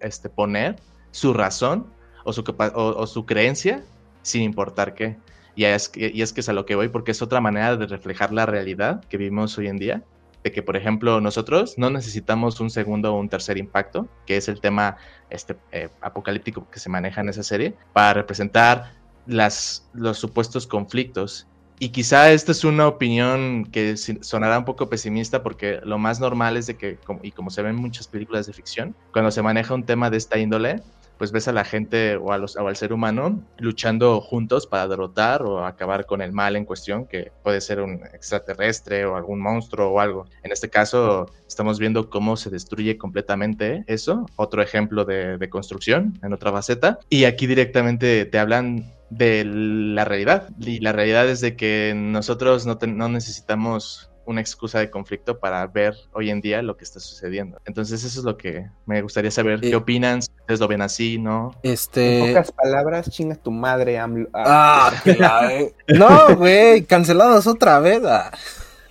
este, poner su razón o su, o su creencia sin importar qué. Y es, que, y es que es a lo que voy, porque es otra manera de reflejar la realidad que vivimos hoy en día. De que, por ejemplo, nosotros no necesitamos un segundo o un tercer impacto, que es el tema este, eh, apocalíptico que se maneja en esa serie, para representar las, los supuestos conflictos. Y quizá esta es una opinión que sonará un poco pesimista porque lo más normal es de que, y como se ve en muchas películas de ficción, cuando se maneja un tema de esta índole, pues ves a la gente o, a los, o al ser humano luchando juntos para derrotar o acabar con el mal en cuestión, que puede ser un extraterrestre o algún monstruo o algo. En este caso, estamos viendo cómo se destruye completamente eso. Otro ejemplo de, construcción en otra faceta. Y aquí directamente te hablan de la realidad. Y la realidad es de que nosotros no, no necesitamos una excusa de conflicto para ver hoy en día lo que está sucediendo. Entonces eso es lo que me gustaría saber. ¿Qué opinan? Si ustedes lo ven así, ¿no? Este... En pocas palabras, chinga tu madre, Ah, ah no, güey, cancelados otra vez. Ah.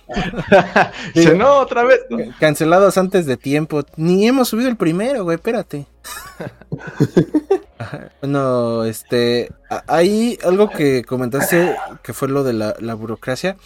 Dice, no, otra vez. no". Cancelados antes de tiempo. Ni hemos subido el primero, güey, espérate. Ajá. Bueno, este, hay algo que comentaste que fue lo de la, burocracia.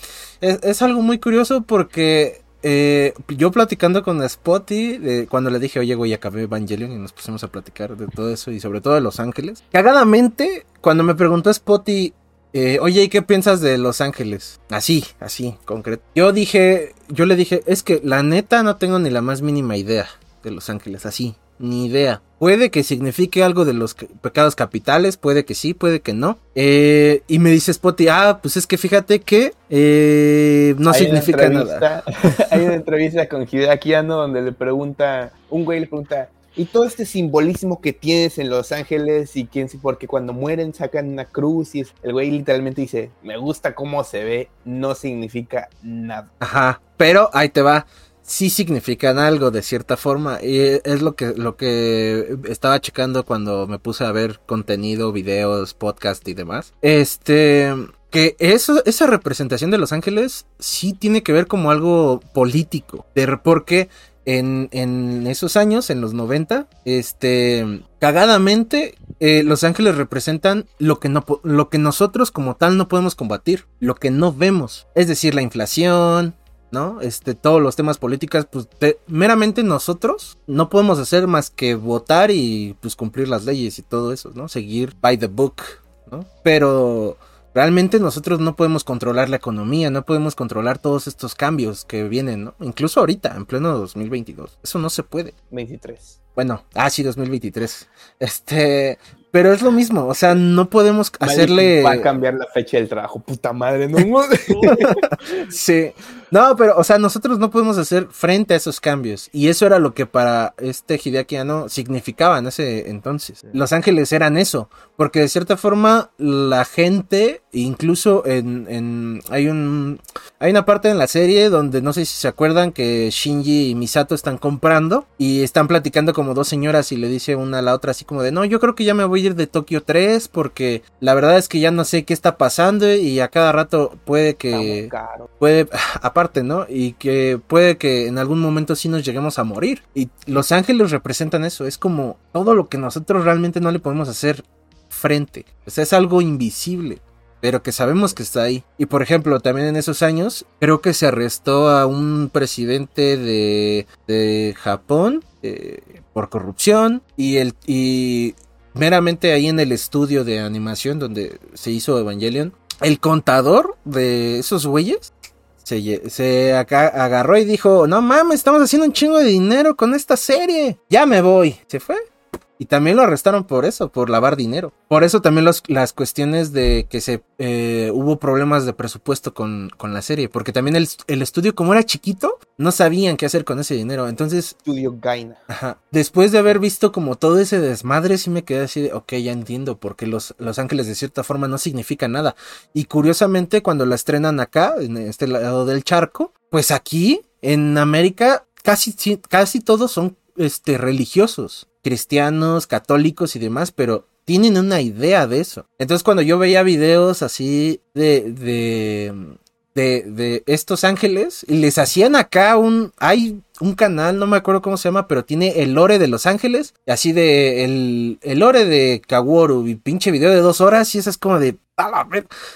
Es, algo muy curioso porque eh, yo platicando con Spotty, de- cuando le dije, oye, güey, acabé Evangelion y nos pusimos a platicar de todo eso y sobre todo de Los Ángeles. Cagadamente, cuando me preguntó Spotty, eh, oye, ¿y qué piensas de Los Ángeles? Así, así, concreto. Yo dije, yo le dije, es que la neta no tengo ni la más mínima idea de Los Ángeles, así, ni idea. Puede que signifique algo de los pecados capitales, puede que sí, puede que no. Eh, y me dice Spotty, ah, pues es que fíjate que eh, no Hay significa nada. Hay una entrevista con Hideaki Anno donde le pregunta, un güey le pregunta, ¿y todo este simbolismo que tienes en Los Ángeles y quién sí? Porque cuando mueren sacan una cruz y es- el güey literalmente dice, me gusta cómo se ve, no significa nada. Ajá, pero ahí te va. Sí significan algo de cierta forma. Y es lo que, lo que estaba checando cuando me puse a ver contenido, videos, podcast y demás. Este. Que eso, esa representación de Los Ángeles sí tiene que ver como algo político. Porque en, en esos años, en los 90, este. Cagadamente, eh, Los Ángeles representan lo que, no, lo que nosotros como tal no podemos combatir, lo que no vemos. Es decir, la inflación, ¿no? Este, todos los temas políticos, pues te- meramente nosotros no podemos hacer más que votar y pues cumplir las leyes y todo eso, ¿no? Seguir by the book, ¿no? Pero realmente nosotros no podemos controlar la economía, no podemos controlar todos estos cambios que vienen, ¿no? Incluso ahorita, en pleno 2022. Eso no se puede. 23. Bueno, ah, sí, 2023. Este, pero es lo mismo, o sea, no podemos hacerle... Va a cambiar la fecha del trabajo, puta madre, ¿no? Sí. No, pero, o sea, nosotros no podemos hacer frente a esos cambios. Y eso era lo que para este Hideaki Anno significaba en ese entonces. Los Ángeles eran eso. Porque de cierta forma, la gente, incluso en, en hay un hay una parte en la serie donde no sé si se acuerdan que Shinji y Misato están comprando y están platicando como dos señoras y le dice una a la otra así como de, no, yo creo que ya me voy a ir de Tokio 3 porque la verdad es que ya no sé qué está pasando y a cada rato puede que puede, aparte, ¿no? Y que puede que en algún momento sí nos lleguemos a morir. Y los ángeles representan eso, es como todo lo que nosotros realmente no le podemos hacer frente. O sea, es algo invisible, pero que sabemos que está ahí. Y por ejemplo, también en esos años, creo que se arrestó a un presidente de, de Japón eh, por corrupción y el... Y, meramente ahí en el estudio de animación donde se hizo Evangelion, el contador de esos güeyes se, se agarró y dijo, no mames, estamos haciendo un chingo de dinero con esta serie. Ya me voy. Se fue. Y también lo arrestaron por eso, por lavar dinero. Por eso también los- las cuestiones de que se eh, hubo problemas de presupuesto con, con la serie. Porque también el, el estudio, como era chiquito, no sabían qué hacer con ese dinero. Entonces, Estudio Gaina. Ajá. Después de haber visto como todo ese desmadre, sí me quedé así de, ok, ya entiendo, porque los, los ángeles de cierta forma no significan nada. Y curiosamente, cuando la estrenan acá, en este lado del charco, pues aquí, en América, casi, casi todos son este, religiosos, cristianos, católicos y demás, pero tienen una idea de eso. Entonces, cuando yo veía videos así de, de, de, de estos ángeles y les hacían acá un hay un canal no me acuerdo cómo se llama pero tiene el lore de los ángeles así de el, el lore de Kaworu y pinche video de dos horas y eso es como de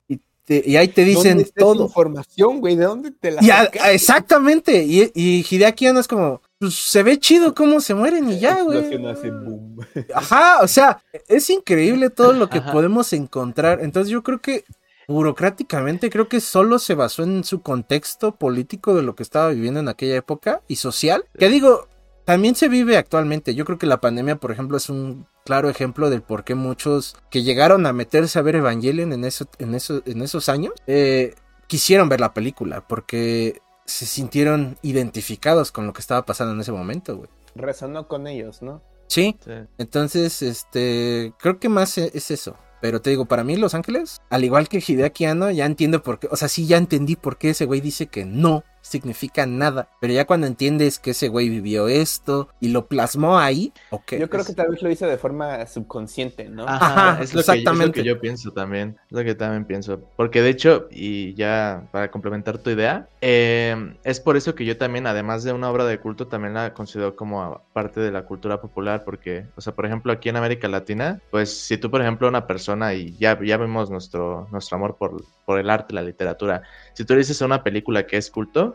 y, te- y ahí te dicen ¿Dónde todo información, güey? ¿De dónde te la y a- sacaste? exactamente y, y Hideaki Anno es como pues se ve chido cómo se mueren y ya güey Explosión hace boom. Ajá, o sea, es increíble todo lo que Ajá. podemos encontrar. Entonces yo creo que burocráticamente creo que solo se basó en su contexto político de lo que estaba viviendo en aquella época y social. Que digo, también se vive actualmente. Yo creo que la pandemia, por ejemplo, es un claro ejemplo del por qué muchos que llegaron a meterse a ver Evangelion en, eso, en, eso, en esos años eh, quisieron ver la película porque se sintieron identificados con lo que estaba pasando en ese momento, güey. Resonó con ellos, ¿no? Sí, Sí. entonces, este, creo que más e- es eso. Pero te digo, para mí Los Ángeles, al igual que Hideaki Anno, ya entiendo por qué, o sea, sí ya entendí por qué ese güey dice que no significa nada. Pero ya cuando entiendes que ese güey vivió esto y lo plasmó ahí, ok. Yo creo que tal vez lo hizo de forma subconsciente, ¿no? Ajá, es, lo exactamente. Que, yo pienso también. Es lo que también pienso. Porque de hecho, y ya para complementar tu idea, eh, es por eso que yo también, además de una obra de culto, también la considero como parte de la cultura popular. Porque, o sea, por ejemplo, aquí en América Latina, pues si tú, por ejemplo, una persona, y ya, ya vemos nuestro, nuestro amor por, por el arte, la literatura, si tú le dices a una película que es culto,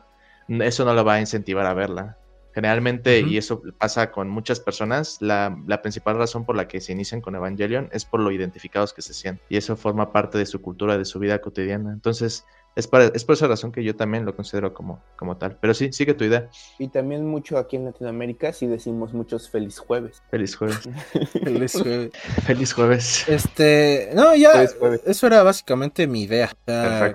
eso no lo va a incentivar a verla. Generalmente, y eso pasa con muchas personas, la, principal razón por la que se inician con Evangelion es por lo identificados que se sienten. Y eso forma parte de su cultura, de su vida cotidiana. Entonces, es, es por esa razón que yo también lo considero como, como tal. Pero sí, sigue tu idea. Y también mucho aquí en Latinoamérica sí decimos muchos feliz jueves. Feliz jueves. feliz jueves. feliz jueves. Este, no, ya, eso era básicamente mi idea.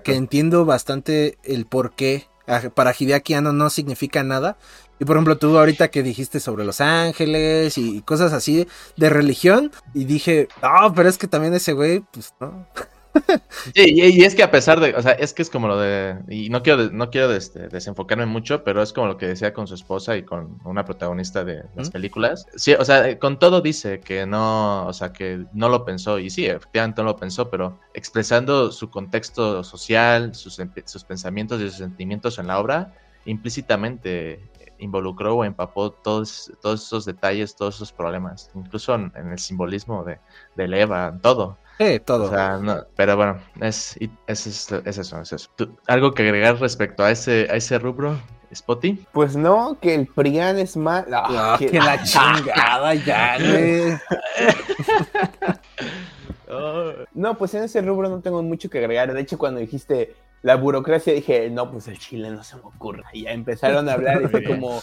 que entiendo bastante el por qué para Hideaki no significa nada. Y por ejemplo, tú ahorita que dijiste sobre Los Ángeles y cosas así de religión, y dije, no, pero es que también ese güey, pues no. y, es que a pesar de, o sea, es que es como lo de, y no quiero, no quiero desenfocarme mucho, pero es como lo que decía con su esposa y con una protagonista de las películas. Sí, o sea, con todo dice que no, o sea, que no lo pensó, y sí, efectivamente no lo pensó, pero expresando su contexto social, sus, sus pensamientos y sus sentimientos en la obra, implícitamente involucró o empapó todos, todos esos detalles, todos esos problemas, incluso en, el simbolismo de, de Eva, todo. Sí, todo. pero bueno, es, es, eso, es eso. ¿Algo que agregar respecto a ese, a ese rubro, Spotty? Pues no, que el Prian es mal. Ah, que... la chingada ya, güey. no, pues en ese rubro no tengo mucho que agregar. De hecho, cuando dijiste la burocracia, dije, no, pues el Chile no se me ocurre. Y ya empezaron a hablar y fue como,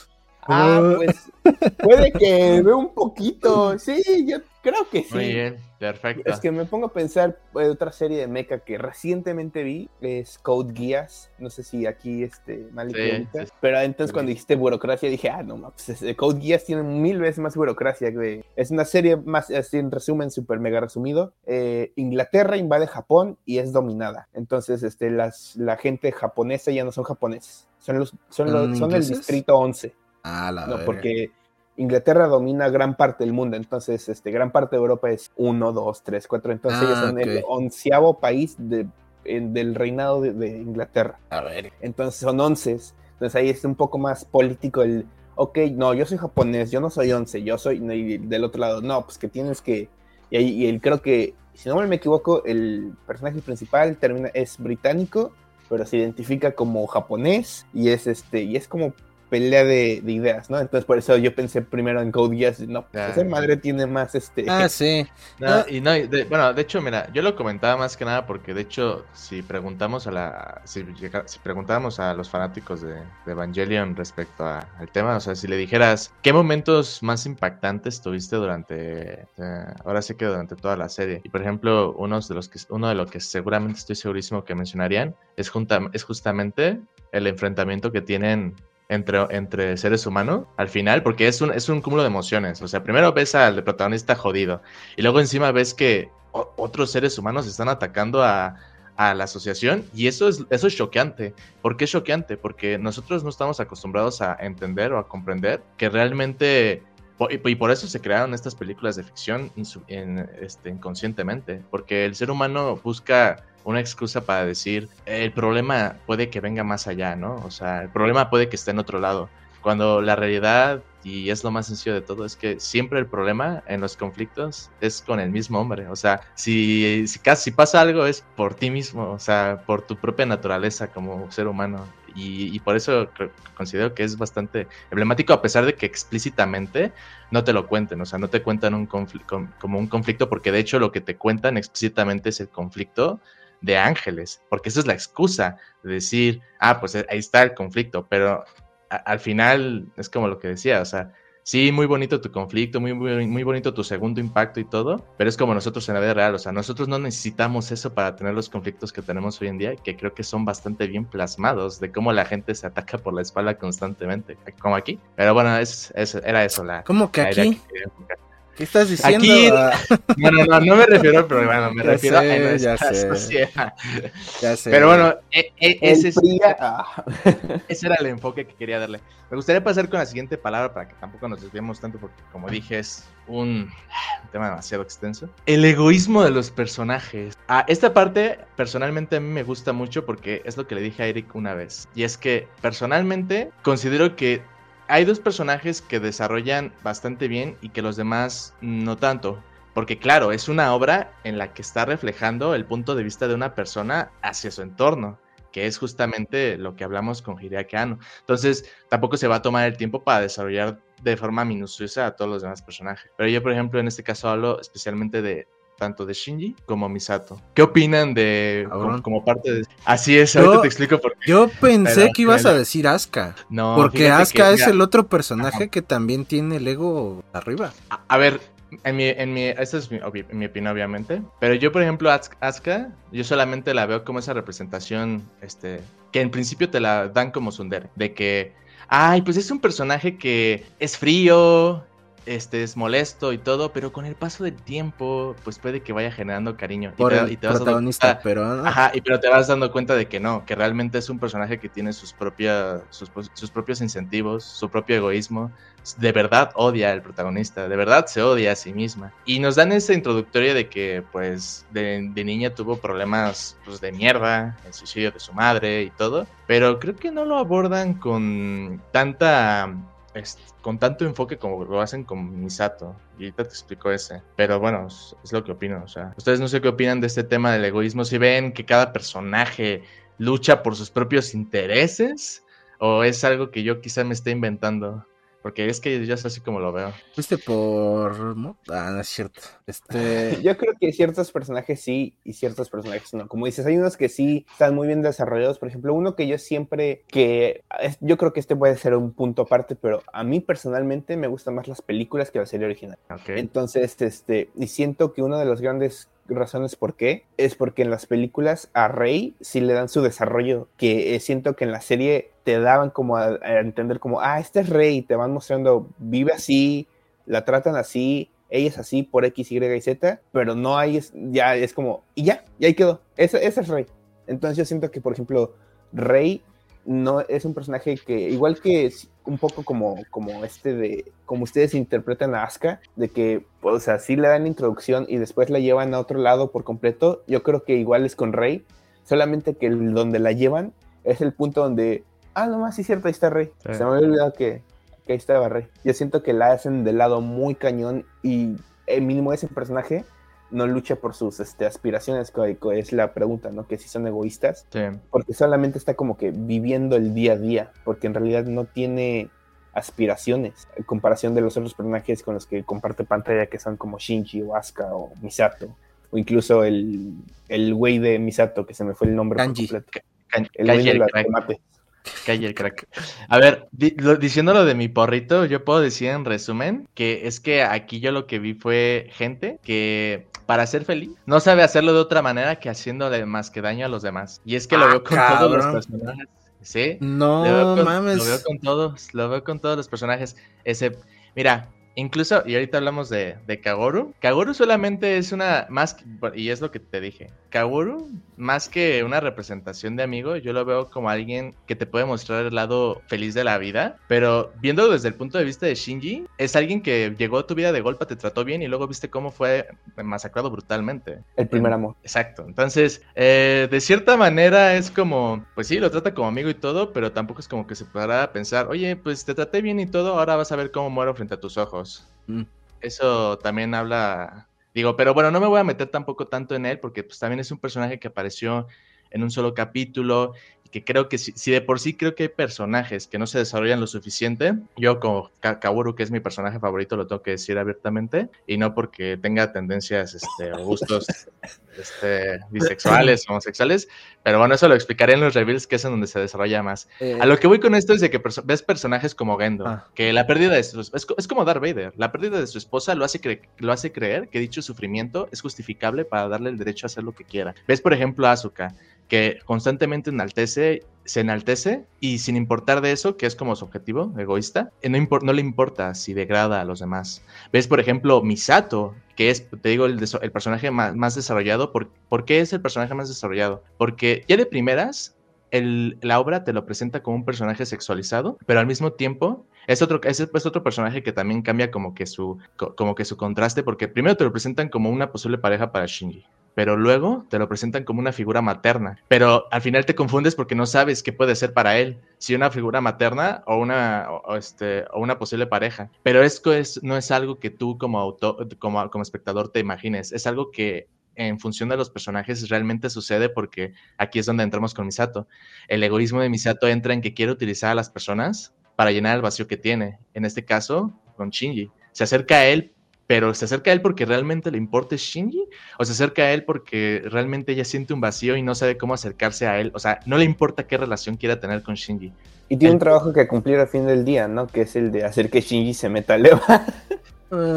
ah, pues puede que vea un poquito. Sí, yo creo que sí. Muy bien. Perfecto. Es que me pongo a pensar en eh, otra serie de mecha que recientemente vi, es Code Geass. No sé si aquí este mal sí, pero entonces cuando dijiste burocracia dije, ah, no, pues Code Geass tiene mil veces más burocracia. Es una serie más, así en resumen, súper mega resumido. Eh, Inglaterra invade Japón y es dominada. Entonces, este, las, la gente japonesa ya no son japoneses, son los, son, los, son el distrito 11. Ah, la No, porque Inglaterra domina gran parte del mundo, entonces este, gran parte de Europa es 1, 2, 3, 4, entonces ellos ah, son el onceavo país de, del reinado de, Inglaterra. A ver. Entonces son once, entonces ahí es un poco más político el, ok, no, yo soy japonés, yo no soy once, yo soy del otro lado, no, pues que tienes que, y, ahí, y creo que, si no me equivoco, el personaje principal termina, es británico, pero se identifica como japonés y es este, y es como pelea de, ideas, ¿no? Entonces por eso yo pensé primero en Code Geass, no, pues, esa madre tiene más este... Ah, sí. y no, bueno, de hecho, mira, yo lo comentaba más que nada porque de hecho, si preguntamos a la, si, si preguntábamos a los fanáticos de, Evangelion respecto al tema, o sea, si le dijeras, ¿qué momentos más impactantes tuviste durante, eh, ahora sí que durante toda la serie? Y por ejemplo, uno de los que, uno de los que seguramente estoy segurísimo que mencionarían es, junta, es justamente el enfrentamiento que tienen entre, entre seres humanos al final, porque es un, es un cúmulo de emociones. O sea, primero ves al protagonista jodido y luego encima ves que otros seres humanos están atacando a, a la asociación y eso es, eso es choqueante. ¿Por qué es choqueante? Porque nosotros no estamos acostumbrados a entender o a comprender que realmente y por eso se crearon estas películas de ficción este, inconscientemente, porque el ser humano busca una excusa para decir, el problema puede que venga más allá, ¿no? O sea, el problema puede que esté en otro lado. Cuando la realidad, y es lo más sencillo de todo, es que siempre el problema en los conflictos es con el mismo hombre. O sea, si, si, si pasa algo es por ti mismo, o sea, por tu propia naturaleza como ser humano. Y, por eso considero que es bastante emblemático, a pesar de que explícitamente no te lo cuenten, o sea, no te cuentan un como un conflicto, porque de hecho lo que te cuentan explícitamente es el conflicto de ángeles, porque esa es la excusa de decir, ah, pues ahí está el conflicto, pero al final es como lo que decía, o sea, sí, muy bonito tu conflicto, muy, muy, muy bonito tu segundo impacto y todo, pero es como nosotros en la vida real, o sea, nosotros no necesitamos eso para tener los conflictos que tenemos hoy en día, que creo que son bastante bien plasmados, de cómo la gente se ataca por la espalda constantemente, como aquí. Pero bueno, es, era eso la... ¿Cómo que aquí? ¿Qué estás diciendo? Aquí, Ah, no, no, no, me refiero al programa, me Ya refiero sé, a nuestra ya sé. sociedad. ya sé. Pero bueno, e- e- ese, ah, ese era el enfoque que quería darle. Me gustaría pasar con la siguiente palabra para que tampoco nos desviemos tanto, porque como dije, es un, un tema demasiado extenso. El egoísmo de los personajes. Ah, esta parte personalmente a mí me gusta mucho porque es lo que le dije a Eric una vez. Y es que personalmente considero que hay dos personajes que desarrollan bastante bien y que los demás no tanto. Porque claro, es una obra en la que está reflejando el punto de vista de una persona hacia su entorno, que es justamente lo que hablamos con Hideaki. Entonces, tampoco se va a tomar el tiempo para desarrollar de forma minuciosa a todos los demás personajes. Pero yo, por ejemplo, en este caso hablo especialmente de tanto de Shinji como Misato. ¿Qué opinan de como, como parte de Así es, ahorita Yo- te explico por qué. Yo pensé Pero- que ibas a decir Asuka. No, Porque Asuka es el otro personaje que también tiene el ego arriba. A, a ver, en mi, en mi, esta es mi, obvi- mi opinión, obviamente. Pero yo, por ejemplo, Asuka, yo solamente la veo como esa representación, este, que en principio te la dan como Sundere, de que, ay, pues es un personaje que es frío, este, es molesto y todo, pero con el paso del tiempo, pues puede que vaya generando cariño. Y Por te- el y te vas dando protagonista, pero ah, Ajá, y pero te vas dando cuenta de que no, que realmente es un personaje que tiene sus, propias, sus, sus propios incentivos, su propio egoísmo. De verdad odia al protagonista, de verdad se odia a sí misma. Y nos dan esa introductoria de que, pues, de, de niña tuvo problemas pues, de mierda, el suicidio de su madre y todo. Pero creo que no lo abordan con tanta es- con tanto enfoque como lo hacen con Misato. Y ahorita te explico ese. Pero bueno, es, es lo que opino. O sea, ustedes no sé qué opinan de este tema del egoísmo. Si ven que cada personaje lucha por sus propios intereses, o es algo que yo quizá me esté inventando. Porque es que yo es así como lo veo. fuiste por... Ah, no es cierto. Este... Yo creo que ciertos personajes sí y ciertos personajes no. Como dices, hay unos que sí están muy bien desarrollados. Por ejemplo, uno que yo siempre que yo creo que este puede ser un punto aparte, pero a mí personalmente me gustan más las películas que la serie original. Ok. Entonces, este, y siento que una de las grandes razones por qué es porque en las películas a Rey sí le dan su desarrollo, que eh, siento que en la serie te daban como a, entender como, ah, este es Rey, te van mostrando, vive así, la tratan así, ella es así por X, Y y Z, pero no hay, ya es como, y ya, y ahí quedó, ese, ese es Rey. Entonces yo siento que, por ejemplo, Rey no es un personaje que, igual que es un poco como, como este de, como ustedes interpretan a Asuka, de que, pues, o sea, sí le dan introducción y después la llevan a otro lado por completo, yo creo que igual es con Rey, solamente que el- donde la llevan es el punto donde, ah, no más, sí es cierto, ahí está Rey. Sí. Se me había olvidado que, que ahí estaba Rey. Yo siento que la hacen de lado muy cañón y el mínimo ese personaje no lucha por sus este, aspiraciones, que es la pregunta, ¿no? Que si son egoístas Sí. porque solamente está como que viviendo el día a día, porque en realidad no tiene aspiraciones en comparación de los otros personajes con los que comparte pantalla que son como Shinji o Asuka o Misato o incluso el el güey de Misato que se me fue el nombre por Kanji. completo. Ca- el güey de tomates. Calle el crack. A ver, di- lo- diciendo lo de mi porrito, yo puedo decir en resumen que es que aquí yo lo que vi fue gente que para ser feliz no sabe hacerlo de otra manera que haciéndole más que daño a los demás. Y es que lo Ah, veo con todos los personajes. Sí, No lo con, mames. lo veo con todos, lo veo con todos los personajes. Ese, mira, incluso, y ahorita hablamos de, de Kagoru. Kagoru solamente es una, más, que- y es lo que te dije. Kagoru, más que una representación de amigo, yo lo veo como alguien que te puede mostrar el lado feliz de la vida. Pero viéndolo desde el punto de vista de Shinji, es alguien que llegó a tu vida de golpe, te trató bien y luego viste cómo fue masacrado brutalmente. El primer amor. Exacto. Entonces, eh, de cierta manera es como, pues sí, lo trata como amigo y todo, pero tampoco es como que se podrá pensar, oye, pues te traté bien y todo, ahora vas a ver cómo muero frente a tus ojos. Mm. Eso también habla, digo, pero bueno, no me voy a meter tampoco tanto en él, porque pues también es un personaje que apareció en un solo capítulo que creo que si, si de por sí creo que hay personajes que no se desarrollan lo suficiente, yo como Ka- Kaworu, que es mi personaje favorito, lo tengo que decir abiertamente, y no porque tenga tendencias este, o gustos este, bisexuales, homosexuales, pero bueno, eso lo explicaré en los reveals, que es en donde se desarrolla más. Eh, A lo que voy con esto es de que perso- ves personajes como Gendo, Ah. que la pérdida de su, es, es como Darth Vader, la pérdida de su esposa lo hace, cre- lo hace creer que dicho sufrimiento es justificable para darle el derecho a hacer lo que quiera. Ves, por ejemplo, a Asuka, que constantemente enaltece se enaltece y sin importar de eso, que es como su objetivo egoísta, eh, no, no le importa si degrada a los demás. Ves, por ejemplo, Misato, que es, te digo, el, personaje más, más desarrollado. ¿Por, ¿Por, qué es el personaje más desarrollado? Porque ya de primeras, la obra te lo presenta como un personaje sexualizado, pero al mismo tiempo es otro, personaje que también cambia como que, su, como que su contraste, porque primero te lo presentan como una posible pareja para Shinji pero luego te lo presentan como una figura materna. Pero al final te confundes porque no sabes qué puede ser para él, si una figura materna o una, este, posible pareja. Pero esto es, no es algo que tú como, como espectador te imagines, es algo que en función de los personajes realmente sucede porque aquí es donde entramos con Misato. El egoísmo de Misato entra en que quiere utilizar a las personas para llenar el vacío que tiene. En este caso, con Shinji. Se acerca a él pero ¿se acerca a él porque realmente le importa Shinji? ¿O se acerca a él porque realmente ella siente un vacío y no sabe cómo acercarse a él? O sea, no le importa qué relación quiera tener con Shinji. Y tiene un trabajo que cumplir al fin del día, ¿no? Que es el de hacer que Shinji se meta a Leva.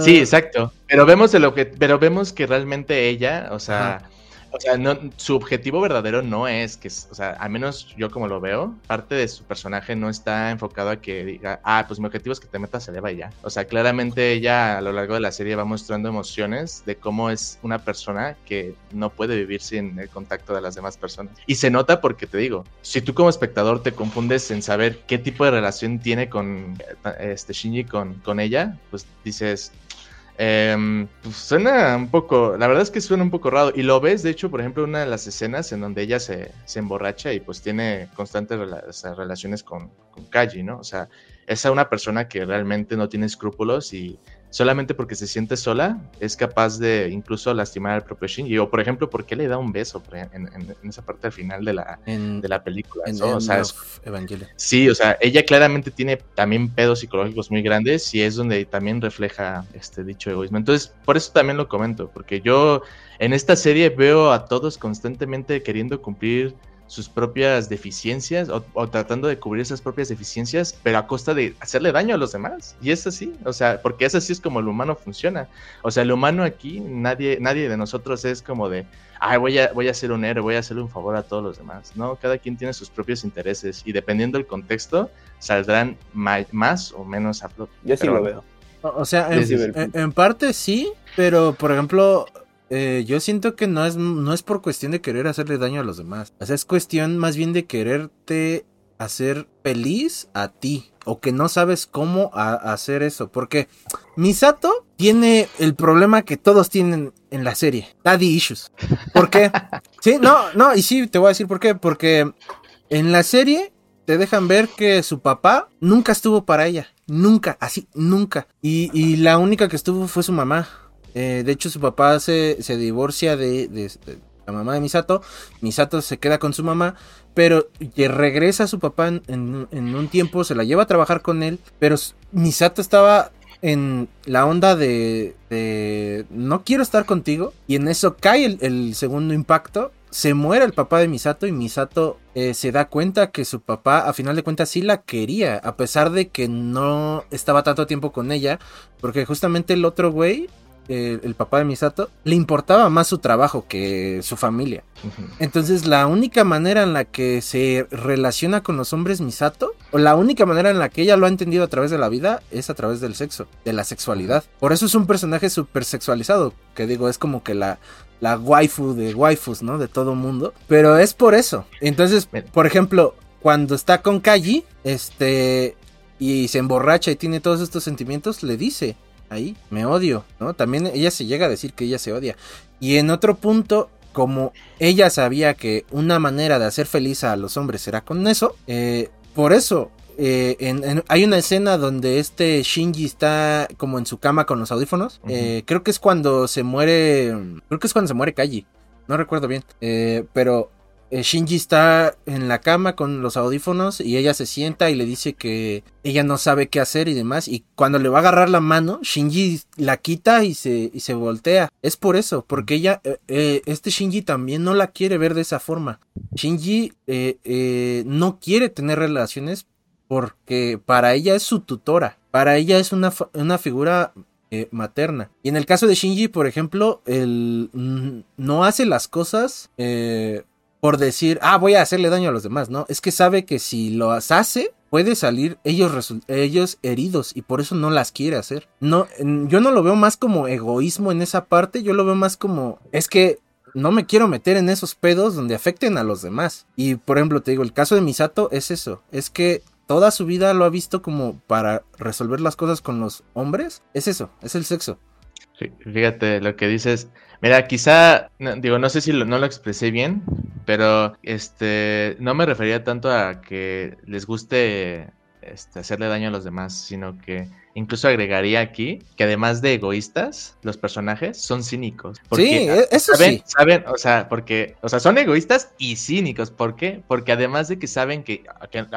Sí, exacto. Pero vemos, de lo que, pero vemos que realmente ella, o sea, o sea, su objetivo verdadero no es que, o sea, al menos yo como lo veo, parte de su personaje no está enfocado a que diga, ah, pues mi objetivo es que te metas a Leva y ya. O sea, claramente ella a lo largo de la serie va mostrando emociones de cómo es una persona que no puede vivir sin el contacto de las demás personas. Y se nota porque te digo, si tú como espectador te confundes en saber qué tipo de relación tiene con este Shinji con, con ella, pues dices, eh, pues suena un poco, la verdad es que suena un poco raro. Y lo ves, de hecho, por ejemplo, una de las escenas en donde ella se, se emborracha y pues tiene constantes rela relaciones con, con Kaji, ¿no? O sea, es una persona que realmente no tiene escrúpulos y solamente porque se siente sola es capaz de incluso lastimar al propio Shinji. O, por ejemplo, ¿por qué le da un beso en, en, en esa parte al final de la, en, de la película? ¿no? o sea, es. Sí, o sea, ella claramente tiene también pedos psicológicos muy grandes y es donde también refleja este dicho egoísmo. Entonces, por eso también lo comento, porque yo en esta serie veo a todos constantemente queriendo cumplir sus propias deficiencias o, o, tratando de cubrir esas propias deficiencias, pero a costa de hacerle daño a los demás. Y es así, o sea, porque es así es como el humano funciona. O sea, el humano aquí, nadie, nadie de nosotros es como de, ay, voy a, voy a hacer un héroe, voy a hacerle un favor a todos los demás. No, cada quien tiene sus propios intereses y dependiendo del contexto, saldrán más o menos a flote. Yo sí pero, lo veo. O sea, en, en, en parte sí, pero por ejemplo, eh, yo siento que no es, no es por cuestión de querer hacerle daño a los demás. O sea, es cuestión más bien de quererte hacer feliz a ti. O que no sabes cómo a, hacer eso. Porque Misato tiene el problema que todos tienen en la serie. Daddy issues. ¿Por qué? sí, no, no, y sí, te voy a decir por qué. Porque en la serie te dejan ver que su papá nunca estuvo para ella. Nunca, así, nunca. Y, y la única que estuvo fue su mamá. Eh, de hecho, su papá se, se divorcia de, de, la mamá de Misato. Misato se queda con su mamá, pero regresa a su papá en, en, un tiempo, se la lleva a trabajar con él. Pero Misato estaba en la onda de, de no quiero estar contigo. Y en eso cae el, el segundo impacto. Se muere el papá de Misato y Misato eh, se da cuenta que su papá a final de cuentas sí la quería, a pesar de que no estaba tanto tiempo con ella, porque justamente el otro güey el, el, papá de Misato, le importaba más su trabajo que su familia. Uh -huh. Entonces, la única manera en la que se relaciona con los hombres Misato, o la única manera en la que ella lo ha entendido a través de la vida, es a través del sexo, de la sexualidad. Por eso es un personaje súper sexualizado, que digo, es como que la, la waifu de waifus, ¿no? De todo mundo. Pero es por eso. Entonces, por ejemplo, cuando está con Kaji, este, y se emborracha y tiene todos estos sentimientos, le dice, ahí, me odio, ¿no? También ella se llega a decir que ella se odia. Y en otro punto, como ella sabía que una manera de hacer feliz a los hombres era con eso, eh, por eso eh, en, en, hay una escena donde este Shinji está como en su cama con los audífonos. Uh -huh. eh, creo que es cuando se muere. Creo que es cuando se muere Kaji. No recuerdo bien. Eh, pero Shinji está en la cama con los audífonos y ella se sienta y le dice que ella no sabe qué hacer y demás. Y cuando le va a agarrar la mano, Shinji la quita y se, y se voltea. Es por eso, porque ella, eh, eh, este Shinji también no la quiere ver de esa forma. Shinji eh, no quiere tener relaciones porque para ella es su tutora. Para ella es una, una figura eh, materna. Y en el caso de Shinji, por ejemplo, él no hace las cosas eh, por decir, ah, voy a hacerle daño a los demás, ¿no? Es que sabe que si lo hace, puede salir ellos, ellos heridos y por eso no las quiere hacer. No, yo no lo veo más como egoísmo en esa parte, yo lo veo más como, es que no me quiero meter en esos pedos donde afecten a los demás. Y por ejemplo, te digo, el caso de Misato es eso, es que toda su vida lo ha visto como para resolver las cosas con los hombres, es eso, es el sexo. Fíjate lo que dices. Mira, quizá, digo, no sé si no lo expresé bien, pero este, no me refería tanto a que les guste este, hacerle daño a los demás, sino que incluso agregaría aquí que además de egoístas, los personajes son cínicos. Porque, sí, e, eso sí. Saben, o sea, porque, o sea, son egoístas y cínicos. ¿Por qué? Porque además de que saben que,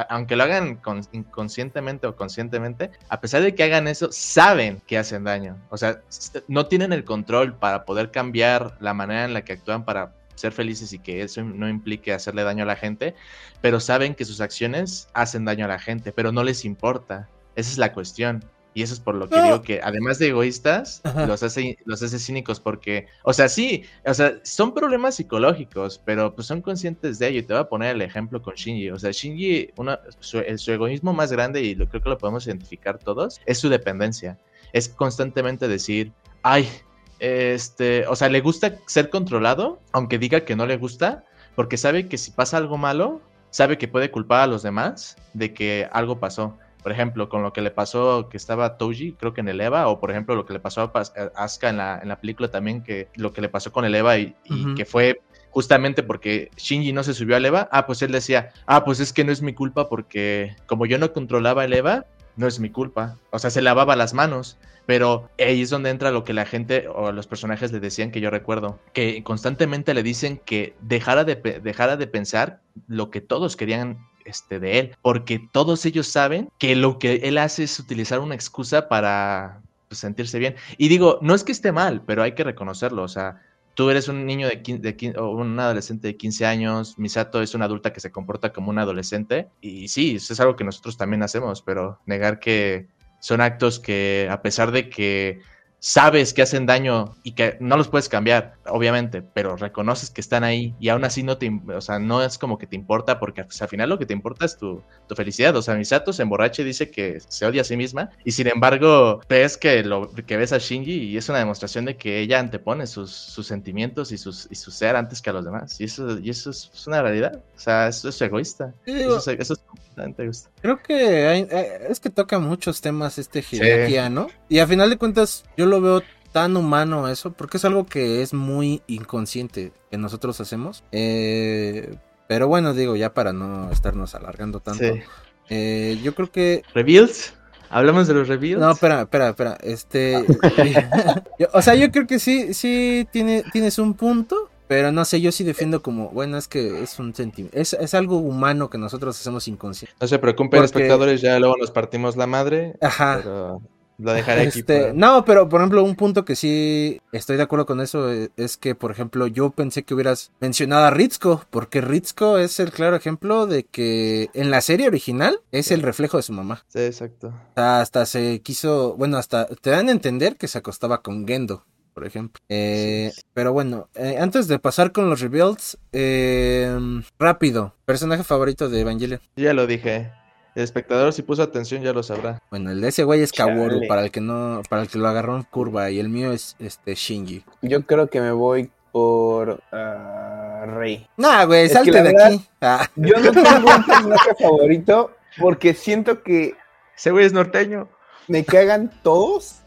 aunque lo hagan inconscientemente o conscientemente, a pesar de que hagan eso, saben que hacen daño. O sea, no tienen el control para poder cambiar la manera en la que actúan para ser felices y que eso no implique hacerle daño a la gente, pero saben que sus acciones hacen daño a la gente, pero no les importa. Esa es la cuestión. Y eso es por lo que digo que además de egoístas, los hace, los hace cínicos porque, o sea, sí, o sea, son problemas psicológicos, pero pues son conscientes de ello. Y te voy a poner el ejemplo con Shinji. O sea, Shinji, una, su, su egoísmo más grande, y lo, creo que lo podemos identificar todos, es su dependencia. Es constantemente decir, ay, este, o sea, le gusta ser controlado, aunque diga que no le gusta, porque sabe que si pasa algo malo, sabe que puede culpar a los demás de que algo pasó. Por ejemplo, con lo que le pasó que estaba Toji, creo que en el Eva, o por ejemplo lo que le pasó a Asuka en la, en la película también, que lo que le pasó con el Eva y, que fue justamente porque Shinji no se subió al Eva, ah, pues él decía, ah, pues es que no es mi culpa porque como yo no controlaba el Eva, no es mi culpa. O sea, se lavaba las manos. Pero ahí es donde entra lo que la gente o los personajes le decían que yo recuerdo, que constantemente le dicen que dejara de, dejara de pensar lo que todos querían este, de él, porque todos ellos saben que lo que él hace es utilizar una excusa para pues, sentirse bien. Y digo, no es que esté mal, pero hay que reconocerlo, o sea, tú eres un niño de, 15, o un adolescente de 15 años, Misato es una adulta que se comporta como un adolescente, y sí, eso es algo que nosotros también hacemos, pero negar que son actos que a pesar de que sabes que hacen daño y que no los puedes cambiar, obviamente, pero reconoces que están ahí y aún así no te, o sea, no es como que te importa porque pues, al final lo que te importa es tu, felicidad. O sea, Misato se emborracha y dice que se odia a sí misma y sin embargo ves que lo que ves a Shinji y es una demostración de que ella antepone sus, sentimientos y, sus, y su ser antes que a los demás. Y eso, y eso es, una realidad. O sea, eso es egoísta. eso, es, egoísta. Creo que eh, es que toca muchos temas este jerarquía, ¿no? Y a final de cuentas yo lo veo tan humano eso, porque es algo que es muy inconsciente que nosotros hacemos. Eh, pero bueno, digo, ya para no estarnos alargando tanto. Eh, yo creo que... ¿Reveals? ¿Hablamos de los reveals? No, espera, espera, espera. Este... o sea, yo creo que sí, sí tiene, tienes un punto. Pero no sé, yo sí defiendo como, bueno, es que es un sentimiento, es, es, algo humano que nosotros hacemos inconsciente. No se preocupen, espectadores, ya luego nos partimos la madre. Ajá. Pero... Lo dejaré aquí. Este, no, pero por ejemplo, un punto que sí estoy de acuerdo con eso eh, es que, por ejemplo, yo pensé que hubieras mencionado a Ritzko, porque Ritzko es el claro ejemplo de que en la serie original es el reflejo de su mamá. Sí, exacto. Hasta se quiso, bueno, hasta te dan a entender que se acostaba con Gendo por ejemplo. Eh, pero bueno, eh, antes de pasar con los rebuilds, rápido, personaje favorito de Evangelion. Ya lo dije. El espectador si puso atención ya lo sabrá. Bueno, el de ese güey es Kaworu, para el que no, para el que lo agarró en curva, y el mío es este Shinji. Yo creo que me voy por uh, Rey. Nah, güey, salte de aquí. Ah. Yo no tengo un personaje favorito porque siento que. Ese güey es norteño. Me cagan todos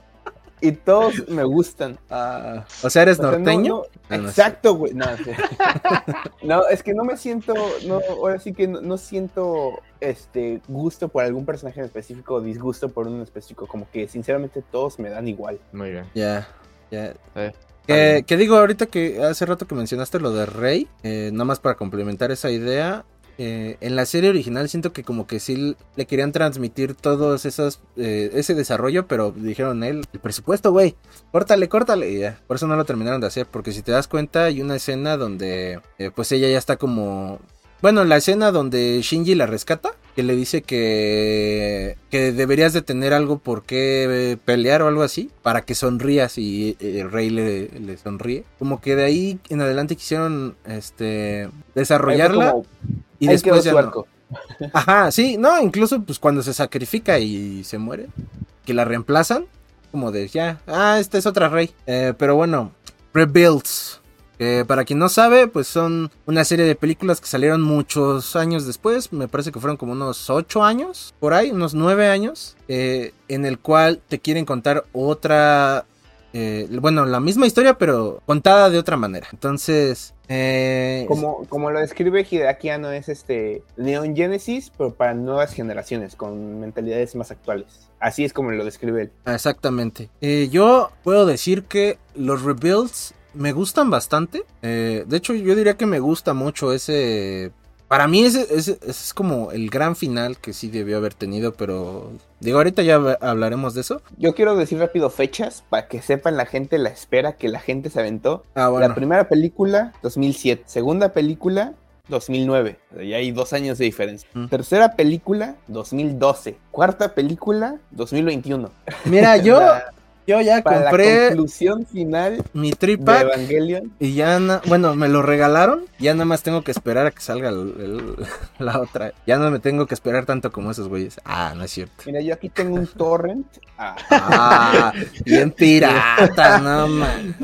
y todos me gustan. Ah, o sea, ¿eres norteño? Ah, exacto, güey. No, es que no me siento, no, ahora sí que no, siento este gusto por algún personaje en específico o disgusto por uno en específico. Como que sinceramente todos me dan igual. Muy bien. Ya, ya. Eh, que, digo ahorita que hace rato que mencionaste lo de Rey, eh, nada más para complementar esa idea, eh, en la serie original siento que como que sí le querían transmitir todos esos eh, ese desarrollo, pero dijeron él, el presupuesto, güey, córtale, córtale, y ya. Por eso no lo terminaron de hacer, porque si te das cuenta hay una escena donde eh, pues ella ya está como bueno, la escena donde Shinji la rescata, que le dice que, que deberías de tener algo por qué pelear o algo así, para que sonrías y el rey le, le sonríe. Como que de ahí en adelante quisieron este desarrollarla y después ya no. Ajá, sí, no, incluso pues cuando se sacrifica y se muere, que la reemplazan, como de ya, ah, esta es otra rey. Eh, pero bueno, Rebuilds. para quien no sabe, pues son una serie de películas que salieron muchos años después, me parece que fueron como unos 8 años, por ahí, unos 9 años, eh, en el cual te quieren contar otra eh, bueno, la misma historia, pero contada de otra manera. Entonces. Eh, como, como lo describe Hideaki no es este Neon Genesis, pero para nuevas generaciones, con mentalidades más actuales. Así es como lo describe él. Exactamente. Eh, yo puedo decir que los rebuilds me gustan bastante. de hecho, yo diría que me gusta mucho ese para mí ese, es como el gran final que sí debió haber tenido, pero digo, ahorita ya hablaremos de eso. Yo quiero decir rápido fechas para que sepan la gente la espera que la gente se aventó. Ah, la primera película, 2007. Segunda película, 2009. Ya hay dos años de diferencia. Mm. Tercera película, 2012. Cuarta película, 2021. Mira, yo, Yo ya compré. La conclusión final. Mi tripack. Evangelion. Y ya, bueno, me lo regalaron. Ya nada más tengo que esperar a que salga la otra. Ya no me tengo que esperar tanto como esos güeyes. Ah, no es cierto. Mira, yo aquí tengo un torrent. Ah, bien pirata, no man.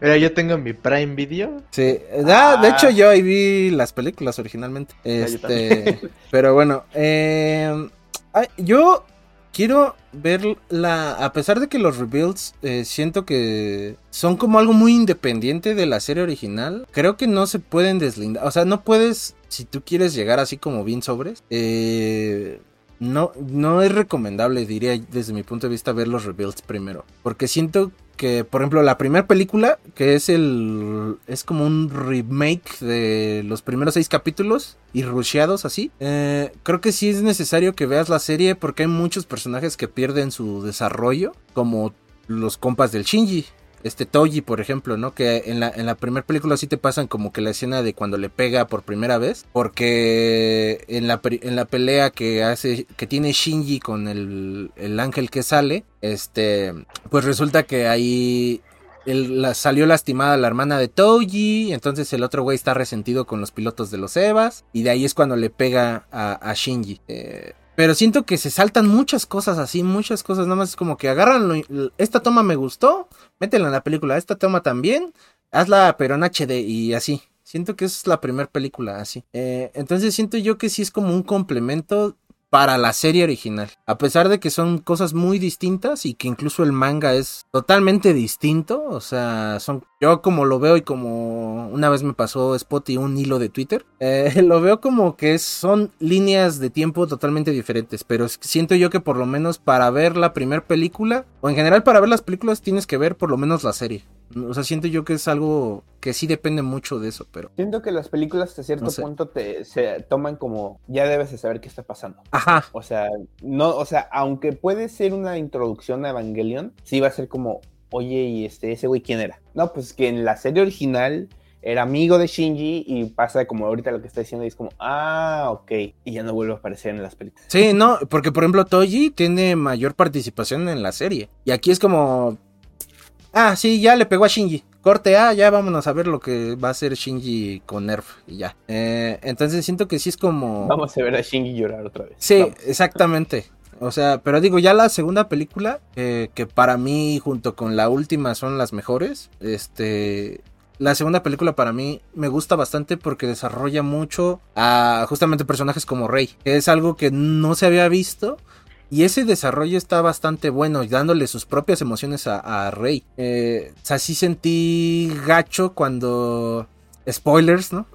Mira, yo tengo mi Prime Video. Sí, ah, de hecho yo ahí vi las películas originalmente. Este, pero bueno, eh, yo quiero ver la. A pesar de que los rebuilds eh, siento que son como algo muy independiente de la serie original, creo que no se pueden deslindar. O sea, no puedes, si tú quieres llegar así como bien sobres, eh, no, no es recomendable, diría desde mi punto de vista, ver los rebuilds primero. Porque siento que, por ejemplo, la primera película, que es el. es como un remake de los primeros seis capítulos y rusheados así. Eh, creo que sí es necesario que veas la serie porque hay muchos personajes que pierden su desarrollo, como los compas del Shinji este Toji, por ejemplo, ¿no? Que en la, en la primera película sí te pasan como que la escena de cuando le pega por primera vez. Porque en la, en la pelea que hace, que tiene Shinji con el, el ángel que sale, este, pues resulta que ahí la, salió lastimada la hermana de Toji, entonces el otro güey está resentido con los pilotos de los Evas, y de ahí es cuando le pega a, a Shinji. Eh, pero siento que se saltan muchas cosas así, muchas cosas. Nada más es como que agarran esta toma me gustó, métela en la película. Esta toma también, hazla pero en HD y así. Siento que es la primera película así. Eh, entonces siento yo que sí es como un complemento para la serie original. A pesar de que son cosas muy distintas y que incluso el manga es totalmente distinto. O sea, son. Yo como lo veo y como una vez me pasó Spot y un hilo de Twitter. Eh, lo veo como que son líneas de tiempo totalmente diferentes. Pero siento yo que por lo menos para ver la primera película. O en general para ver las películas tienes que ver por lo menos la serie. O sea, siento yo que es algo que sí depende mucho de eso, pero... Siento que las películas hasta cierto punto te, se toman como, ya debes de saber qué está pasando. Ajá. O sea, no, o sea, aunque puede ser una introducción a Evangelion, sí va a ser como, oye, ¿y este, ese güey quién era? No, pues que en la serie original era amigo de Shinji y pasa como ahorita lo que está diciendo y es como, ah, ok, y ya no vuelve a aparecer en las películas. Sí, no, porque por ejemplo Toji tiene mayor participación en la serie y aquí es como, Ah, sí, ya le pegó a Shinji. Corte A, ya vámonos a ver lo que va a hacer Shinji con Nerf y ya. Eh, entonces siento que sí es como. Vamos a ver a Shinji llorar otra vez. Sí, exactamente. O sea, pero digo, ya la segunda película, eh, que para mí, junto con la última, son las mejores. Este. La segunda película para mí me gusta bastante porque desarrolla mucho a justamente personajes como Rey, que es algo que no se había visto y ese desarrollo está bastante bueno, dándole sus propias emociones a, Rey. Eh, o sea, sí sentí gacho cuando... Spoilers, ¿no?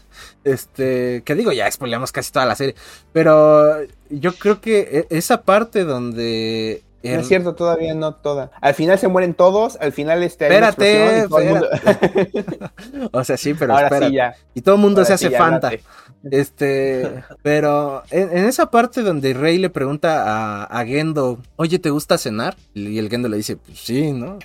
este, que digo, ya spoileamos casi toda la serie. Pero yo creo que e, esa parte donde no es cierto, todavía no toda. Al final se mueren todos, al final este Espérate, o sea, sí, pero Ahora Sí, ya. Y todo el mundo se hace fanta. Este, pero en, esa parte donde Rey le pregunta a, Gendo, oye, ¿te gusta cenar? Y el Gendo le dice, pues sí, ¿no?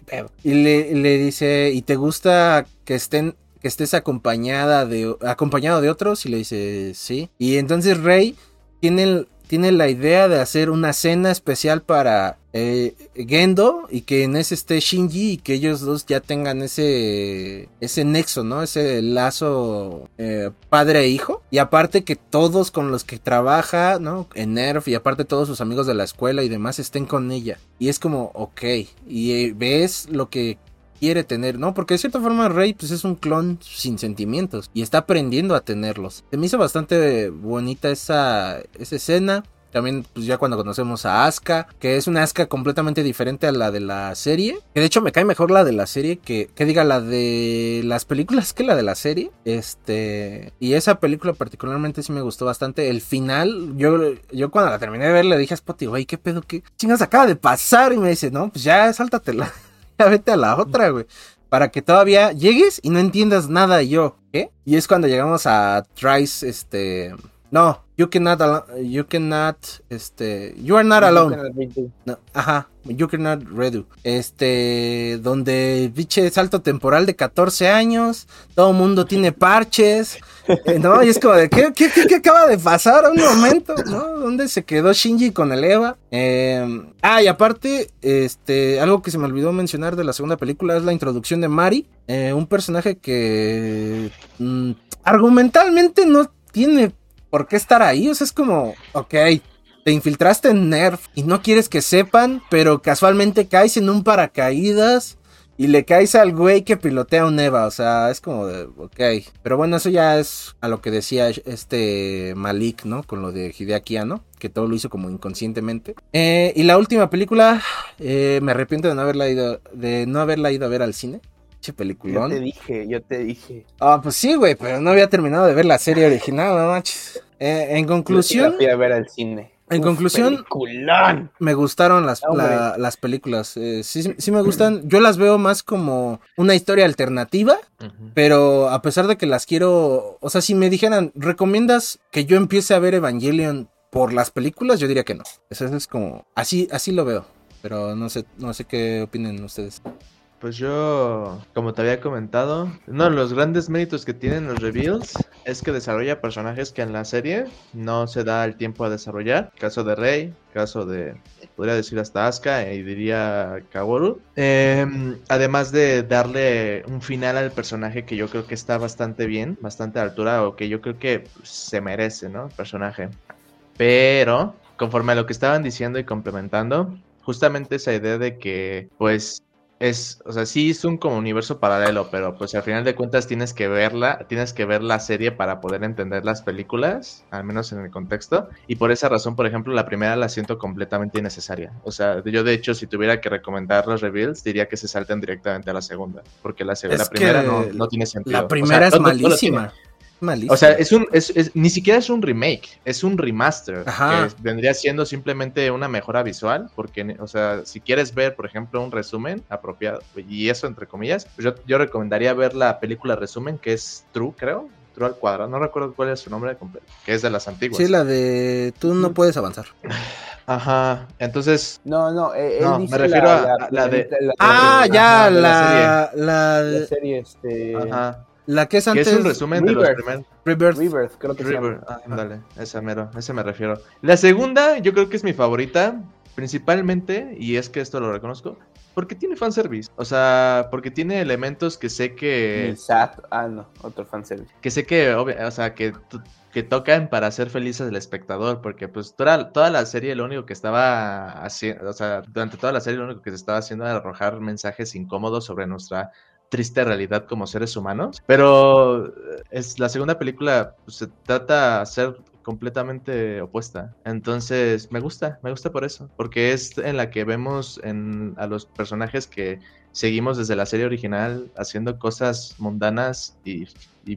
Y le, le dice, ¿y te gusta que estén que estés acompañada de acompañado de otros y le dice sí y entonces Rey tienen tiene la idea de hacer una cena especial para eh, Gendo y que en ese esté Shinji y que ellos dos ya tengan ese ese nexo, ¿no? Ese lazo eh, padre e hijo. Y aparte que todos con los que trabaja, ¿no? En Nerf y aparte todos sus amigos de la escuela y demás estén con ella. Y es como, ok. Y eh, ves lo que quiere tener, ¿no? Porque de cierta forma Rey pues es un clon sin sentimientos y está aprendiendo a tenerlos. Se me hizo bastante bonita esa, esa escena. También, pues ya cuando conocemos a Asuka, que es una Asuka completamente diferente a la de la serie. Que de hecho me cae mejor la de la serie que, que diga la de las películas que la de la serie. Este, y esa película particularmente sí me gustó bastante. El final, yo, yo cuando la terminé de ver le dije a Spotty, güey, ¿qué pedo? ¿Qué chingas acaba de pasar? Y me dice, no, pues ya sáltatela. vete a la otra, güey. Para que todavía llegues y no entiendas nada yo, ¿qué? Y es cuando llegamos a Trice, este... No, you cannot, you cannot, este, you are not alone. No, ajá, you cannot redo. Este, donde, biche, salto temporal de 14 años, todo mundo tiene parches, eh, no, y es como de, ¿qué, qué, qué, acaba de pasar? Un momento, ¿no? ¿Dónde se quedó Shinji con el Eva? Eh, ah, y aparte, este, algo que se me olvidó mencionar de la segunda película es la introducción de Mari, eh, un personaje que mm, argumentalmente no tiene por qué estar ahí. O sea, es como, ok, te infiltraste en Nerf y no quieres que sepan, pero casualmente caes en un paracaídas y le caes al güey que pilotea un Eva. O sea, es como de, ok. Pero bueno, eso ya es a lo que decía este Malik, ¿no? Con lo de Hideaki ¿no? Que todo lo hizo como inconscientemente. Eh, y la última película, eh, me arrepiento de no haberla ido, de no haberla ido a ver al cine. Che peliculón. Yo te dije, yo te dije. Ah, pues sí, güey, pero no había terminado de ver la serie original, no manches. Eh, en conclusión. Yo a ver al cine. En conclusión, me gustaron las, las películas. Eh, sí, sí me gustan. Yo las veo más como una historia alternativa, pero a pesar de que las quiero, o sea, si me dijeran, ¿recomiendas que yo empiece a ver Evangelion por las películas? Yo diría que no. Eso es como, así, así lo veo. Pero no sé, no sé qué opinen ustedes. Pues yo, como te había comentado, uno de los grandes méritos que tienen los reveals es que desarrolla personajes que en la serie no se da el tiempo a desarrollar. Caso de Rey, caso de, podría decir hasta Asuka y diría Kaworu. Em, además de darle un final al personaje que yo creo que está bastante bien, bastante a altura o que yo creo que se merece, ¿no? El personaje. Pero, conforme a lo que estaban diciendo y complementando, justamente esa idea de que, pues, es, o sea, sí es un como universo paralelo, pero pues al final de cuentas tienes que verla, tienes que ver la serie para poder entender las películas, al menos en el contexto, y por esa razón, por ejemplo, la primera la siento completamente innecesaria. O sea, yo de hecho, si tuviera que recomendar los reveals, diría que se salten directamente a la segunda, porque la, segunda, la primera no, tiene sentido. La primera es malísima. O sea, es un, es, ni siquiera es un remake, es un remaster. Que vendría siendo simplemente una mejora visual. Porque, o sea, si quieres ver, por ejemplo, un resumen apropiado, y eso entre comillas, pues yo, yo recomendaría ver la película resumen, que es True, creo. True al cuadrado. No recuerdo cuál es su nombre completo, que es de las antiguas. Sí, la de tú no puedes avanzar. Ajá, entonces. No, no, eh, me refiero a la, de. ah, ya, la, la, la, serie, este. Ajá. La que es antes. es un resumen de los primeros. Rebirth. creo que Rebirth. Ah, dale, esa mero, ese me refiero. La segunda, yo creo que es mi favorita, principalmente, y es que esto lo reconozco, porque tiene fanservice. O sea, porque tiene elementos que sé que. SAT, ah, no, otro fanservice. Que sé que, o sea, que que tocan para hacer felices al espectador, porque pues toda, toda la serie lo único que estaba haciendo, o sea, durante toda la serie lo único que se estaba haciendo era arrojar mensajes incómodos sobre nuestra triste realidad como seres humanos. Pero eh, es la segunda película pues, se trata de ser completamente opuesta. Entonces, me gusta, me gusta por eso, porque es en la que vemos en, a los personajes que seguimos desde la serie original haciendo cosas mundanas y,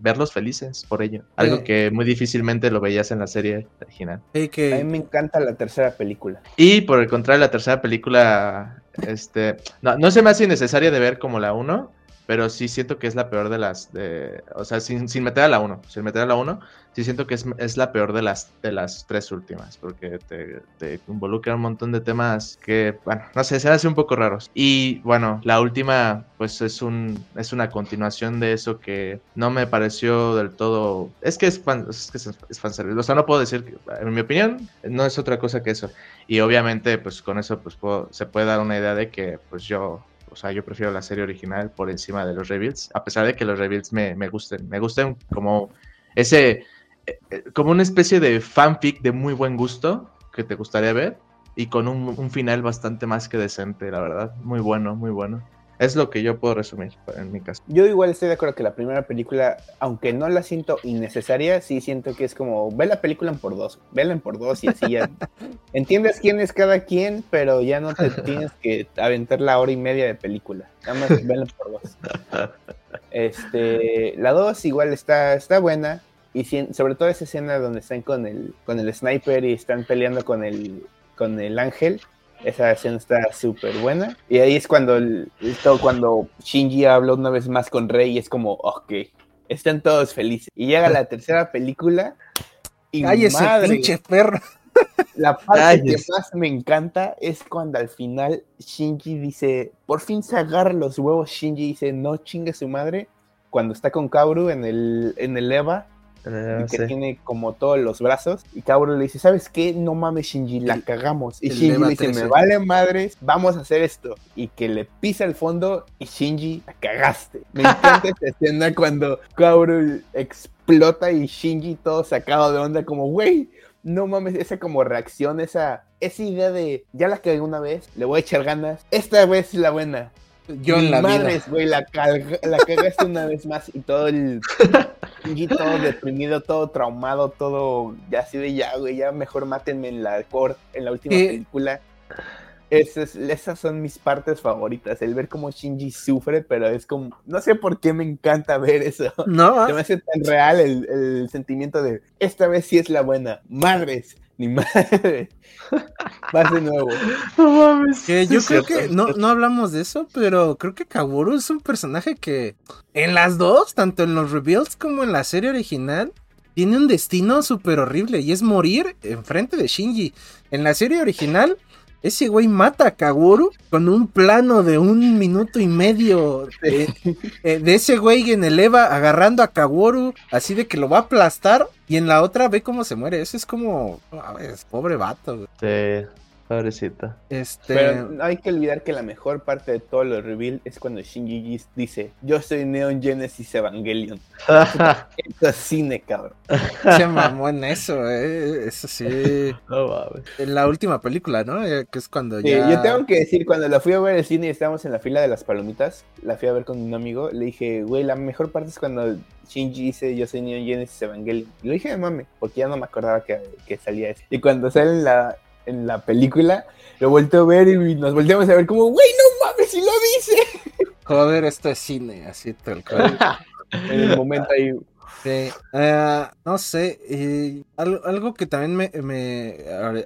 verlos felices por ello. Algo que muy difícilmente lo veías en la serie original. que... A mí me encanta la tercera película. Y por el contrario, la tercera película, este, no, no se me hace necesaria de ver como la uno, pero sí siento que es la peor de las, de, o sea, sin, sin meter a la 1, sin meter a la 1, sí siento que es, es, la peor de las, de las tres últimas, porque te, involucra un montón de temas que, bueno, no sé, se hacen un poco raros. Y bueno, la última, pues es, un, es una continuación de eso que no me pareció del todo, es que es, fan, es, que es, fanservice, o sea, no puedo decir, que, en mi opinión, no es otra cosa que eso. Y obviamente, pues con eso, pues puedo, se puede dar una idea de que, pues yo o sea, yo prefiero la serie original por encima de los rebuilds, a pesar de que los rebuilds me, me gusten. Me gustan como ese, eh, eh, como una especie de fanfic de muy buen gusto que te gustaría ver y con un, un final bastante más que decente, la verdad. Muy bueno, muy bueno. Es lo que yo puedo resumir en mi caso. Yo igual estoy de acuerdo que la primera película, aunque no la siento innecesaria, sí siento que es como, ve la película en por dos, vela en por dos y así ya entiendes quién es cada quien, pero ya no te tienes que aventar la hora y media de película. Nada más vela en por dos. Este, la dos igual está, está buena. Y sobre todo esa escena donde están con el, con el sniper y están peleando con el, con el ángel esa escena está súper buena. Y ahí es cuando, cuando Shinji habla una vez más con Rey y es como, ok, están todos felices. Y llega la tercera película y ¡Ay, ese pinche perro! La parte que más me encanta es cuando al final Shinji dice, por fin se agarra los huevos, Shinji dice, no chingue su madre, cuando está con Kaoru en el, en el EVA que tiene como todos los brazos. Y Kaoru le dice, ¿sabes qué? No mames, Shinji, la cagamos. Y Shinji le dice, me vale madres, vamos a hacer esto. Y que le pisa el fondo y Shinji, la cagaste. Me encanta esta escena cuando Kaoru explota y Shinji todo sacado de onda como, güey, no mames, esa como reacción, esa, esa idea de, ya la cagué una vez, le voy a echar ganas, esta vez es la buena. Yo en la madres, güey, la, la cagaste una vez más y todo el todo deprimido, todo traumado, todo ya así de ya, güey, ya mejor mátenme en la en la última película. Esas, esas son mis partes favoritas, el ver cómo Shinji sufre, pero es como, no sé por qué me encanta ver eso. No. Se me hace tan real el, el sentimiento de, esta vez sí es la buena, madres, ni madre. Va de nuevo. No mames. Que yo creo que no, no hablamos de eso, pero creo que Kaworu es un personaje que en las dos, tanto en los reveals como en la serie original, tiene un destino súper horrible y es morir enfrente de Shinji. En la serie original ese güey mata a Kaworu con un plano de un minuto y medio de, eh, ese güey en el Eva agarrando a Kaworu, así de que lo va a aplastar. Y en la otra ve cómo se muere. Eso es como. Es pobre vato. Sí. Pobrecita. Este... Pero no hay que olvidar que la mejor parte de todo lo reveal es cuando Shinji dice, yo soy Neon Genesis Evangelion. Esto es cine, cabrón. Se mamó en eso, eh. Eso sí. En la última película, ¿no? Eh, que es cuando ya... yo tengo que decir, cuando la fui a ver el cine y estábamos en la fila de las palomitas, la fui a ver con un amigo, le dije, güey, la mejor parte es cuando Shinji dice, yo soy Neon Genesis Evangelion. Y lo dije de mame, porque ya no me acordaba que, que salía eso. Y cuando sale en la, en la película, lo vuelto a ver y nos volteamos a ver como, güey, no mames, si lo dice. Joder, esto es cine, así tal cual. en el momento ahí, eh, no sé, algo, que también me,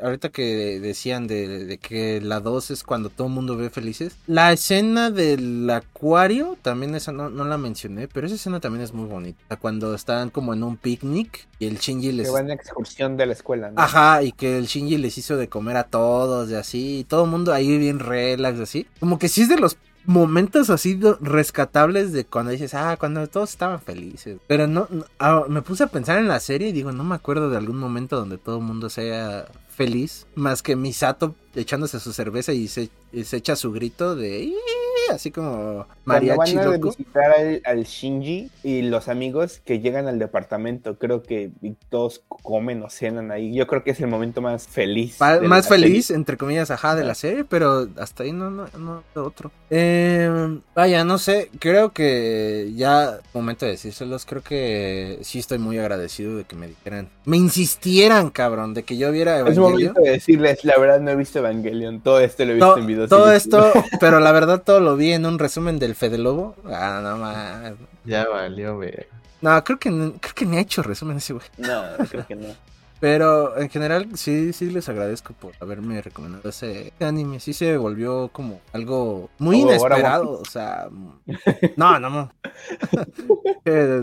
ahorita que decían de, que la 2 es cuando todo el mundo ve felices, la escena del acuario, también esa no, la mencioné, pero esa escena también es muy bonita, cuando están como en un picnic y el Shinji les... Que van a excursión de la escuela, ¿no? Ajá, y que el Shinji les hizo de comer a todos y así, y todo el mundo ahí bien relax, así, como que sí es de los momentos así rescatables de cuando dices, ah, cuando todos estaban felices. Pero no, ah, me puse a pensar en la serie y digo, no me acuerdo de algún momento donde todo el mundo sea feliz, más que Misato echándose su cerveza y se, se echa su grito de así como mariachi Cuando van a visitar al, Shinji y los amigos que llegan al departamento, creo que todos comen o cenan ahí. Yo creo que es el momento más feliz. más feliz, entre comillas, ajá, de la serie, pero hasta ahí no, no, no otro. Eh, vaya, no sé, creo que ya, momento de decírselos, creo que sí estoy muy agradecido de que me dijeran, me insistieran, cabrón, de que yo viera Es momento de decirles, la verdad no he visto Evangelion, todo esto lo he visto en videos. Todo esto, pero la verdad todo lo vi en un resumen del Fede Lobo. Ah, no más. Ya valió, güey. No, creo que, creo que ni ha hecho resumen ese güey. No, creo que no. Pero en general sí, sí les agradezco por haberme recomendado ese anime. Sí se volvió como algo muy ahora inesperado. O sea, no, no, no.